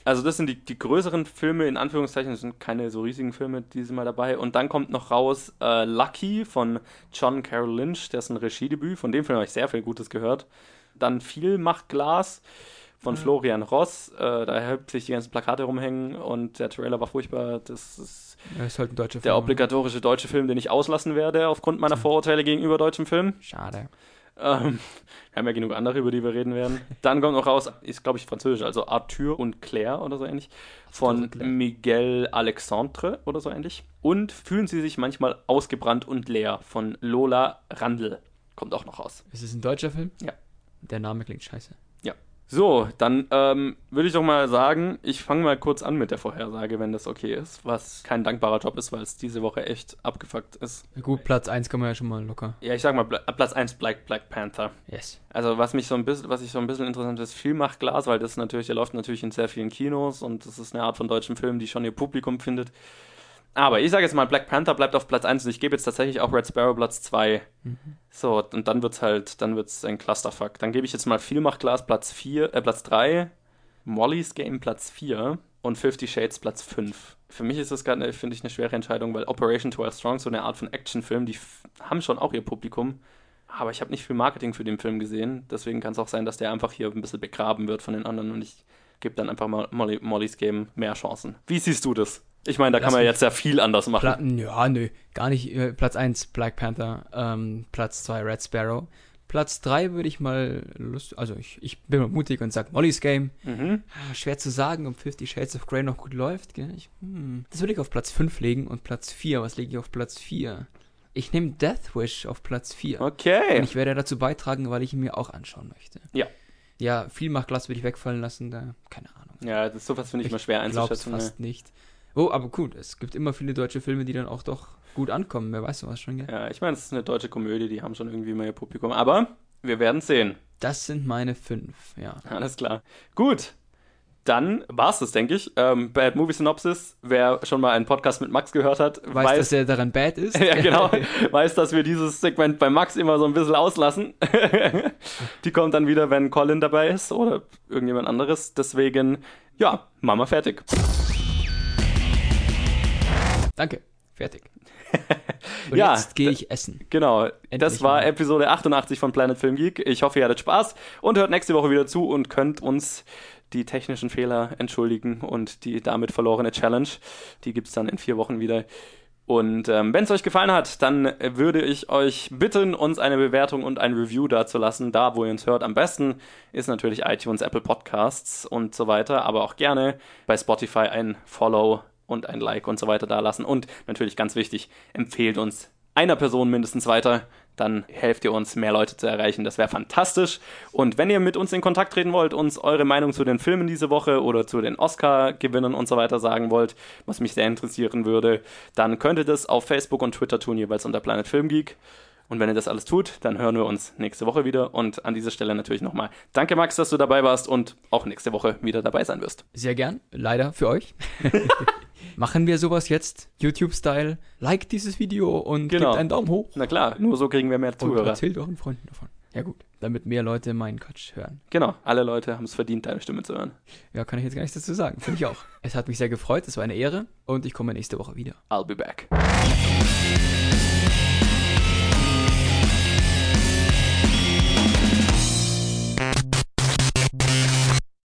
Also das sind die, die größeren Filme, in Anführungszeichen, das sind keine so riesigen Filme diesmal dabei. Und dann kommt noch raus äh, Lucky von John Carroll Lynch, der ist ein Regiedebüt, von dem Film habe ich sehr viel Gutes gehört. Dann Viel macht Glas von Florian Ross, äh, da hüpft sich die ganzen Plakate rumhängen und der Trailer war furchtbar. Das ist Er ist halt der Film. obligatorische deutsche Film, den ich auslassen werde aufgrund meiner Vorurteile gegenüber deutschem Film. Schade. Ähm, wir haben ja genug andere, über die wir reden werden. Dann kommt noch raus, ist glaube ich französisch, also Arthur und Claire oder so ähnlich. Von. Miguel Alexandre oder so ähnlich. Und fühlen sie sich manchmal ausgebrannt und leer von Lola Randl. Kommt auch noch raus. Ist es ein deutscher Film? Ja. Der Name klingt scheiße. So, dann ähm, würde ich doch mal sagen, ich fange mal kurz an mit der Vorhersage, wenn das okay ist, was kein dankbarer Job ist, weil es diese Woche echt abgefuckt ist. Gut, Platz 1 kann man ja schon mal locker. Ja, ich sag mal, Pla- Platz 1 Black, Black Panther. Yes. Also was mich so ein bisschen, was ich so ein bisschen interessant ist, viel macht Glas, weil das natürlich, der läuft natürlich in sehr vielen Kinos und das ist eine Art von deutschem Film, die schon ihr Publikum findet. Aber ich sage jetzt mal, Black Panther bleibt auf Platz 1 und ich gebe jetzt tatsächlich auch Red Sparrow Platz 2. So, und dann wird's halt, dann wird's ein Clusterfuck. Dann gebe ich jetzt mal viel macht Glas Platz 4, äh, Platz 3, Molly's Game Platz 4 und Fifty Shades Platz 5. Für mich ist das gerade, finde ich, eine schwere Entscheidung, weil Operation 12 Strong, so eine Art von Actionfilm, die haben schon auch ihr Publikum. Aber ich habe nicht viel Marketing für den Film gesehen. Deswegen kann es auch sein, dass der einfach hier ein bisschen begraben wird von den anderen und ich gebe dann einfach mal Molly, Molly's Game mehr Chancen. Wie siehst du das? Ich meine, da Lass kann man jetzt ja viel anders machen. Pla ja, nö, gar nicht. Äh, Platz 1 Black Panther, ähm, Platz 2 Red Sparrow. Platz 3 würde ich mal Lust, also ich, ich bin mal mutig und sag Molly's Game. Mhm. Ah, Schwer zu sagen, ob Fifty Shades of Grey noch gut läuft. Gell? Ich, hm. Das würde ich auf Platz 5 legen und Platz 4, was lege ich auf Platz 4? Ich nehme Death Wish auf Platz 4. Okay. Und ich werde dazu beitragen, weil ich ihn mir auch anschauen möchte. Ja. Ja, viel macht Glas würde ich wegfallen lassen, da, keine Ahnung. Ja, das sowas finde ich, immer schwer glaub's einzuschätzen. ne? fast nicht. Oh, aber gut, es gibt immer viele deutsche Filme, die dann auch doch gut ankommen. Wer weiß was schon, gell? Ja, ich meine, es ist eine deutsche Komödie, die haben schon irgendwie mal ihr Publikum. Aber wir werden sehen. Das sind meine fünf, ja. Alles klar. Gut. Dann war's das, denke ich. Ähm, Bad Movie Synopsis. Wer schon mal einen Podcast mit Max gehört hat, Weiß, dass er daran bad ist. ja, genau. Weiß, dass wir dieses Segment bei Max immer so ein bisschen auslassen. Die kommt dann wieder, wenn Colin dabei ist oder irgendjemand anderes. Deswegen, ja, Mama fertig. Danke, fertig. Und Ja, jetzt gehe ich essen. Genau, das Endlich war mal. Episode 88 von Planet Film Geek. Ich hoffe, ihr hattet Spaß und hört nächste Woche wieder zu und könnt uns die technischen Fehler entschuldigen und die damit verlorene Challenge. Die gibt es dann in vier Wochen wieder. Und ähm, wenn es euch gefallen hat, dann würde ich euch bitten, uns eine Bewertung und ein Review dazulassen. Da, wo ihr uns hört, am besten ist natürlich iTunes, Apple Podcasts und so weiter. Aber auch gerne bei Spotify ein Follow und ein Like und so weiter dalassen. Und natürlich ganz wichtig, empfehlt uns einer Person mindestens weiter. Dann helft ihr uns, mehr Leute zu erreichen. Das wäre fantastisch. Und wenn ihr mit uns in Kontakt treten wollt, uns eure Meinung zu den Filmen diese Woche oder zu den Oscar-Gewinnern und so weiter sagen wollt, was mich sehr interessieren würde, dann könnt ihr das auf Facebook und Twitter tun, jeweils unter Planet Film Geek. Und wenn ihr das alles tut, dann hören wir uns nächste Woche wieder. Und an dieser Stelle natürlich nochmal danke, Max, dass du dabei warst und auch nächste Woche wieder dabei sein wirst. Sehr gern, leider für euch. Machen wir sowas jetzt, YouTube-Style. Like dieses Video und Genau. gebt einen Daumen hoch. Na klar, nur so kriegen wir mehr Und Zuhörer. erzählt euren Freunden davon. Ja gut, damit mehr Leute meinen Quatsch hören. Genau, alle Leute haben es verdient, deine Stimme zu hören. Ja, kann ich jetzt gar nichts dazu sagen. Finde ich auch. Es hat mich sehr gefreut, es war eine Ehre und ich komme nächste Woche wieder. I'll be back.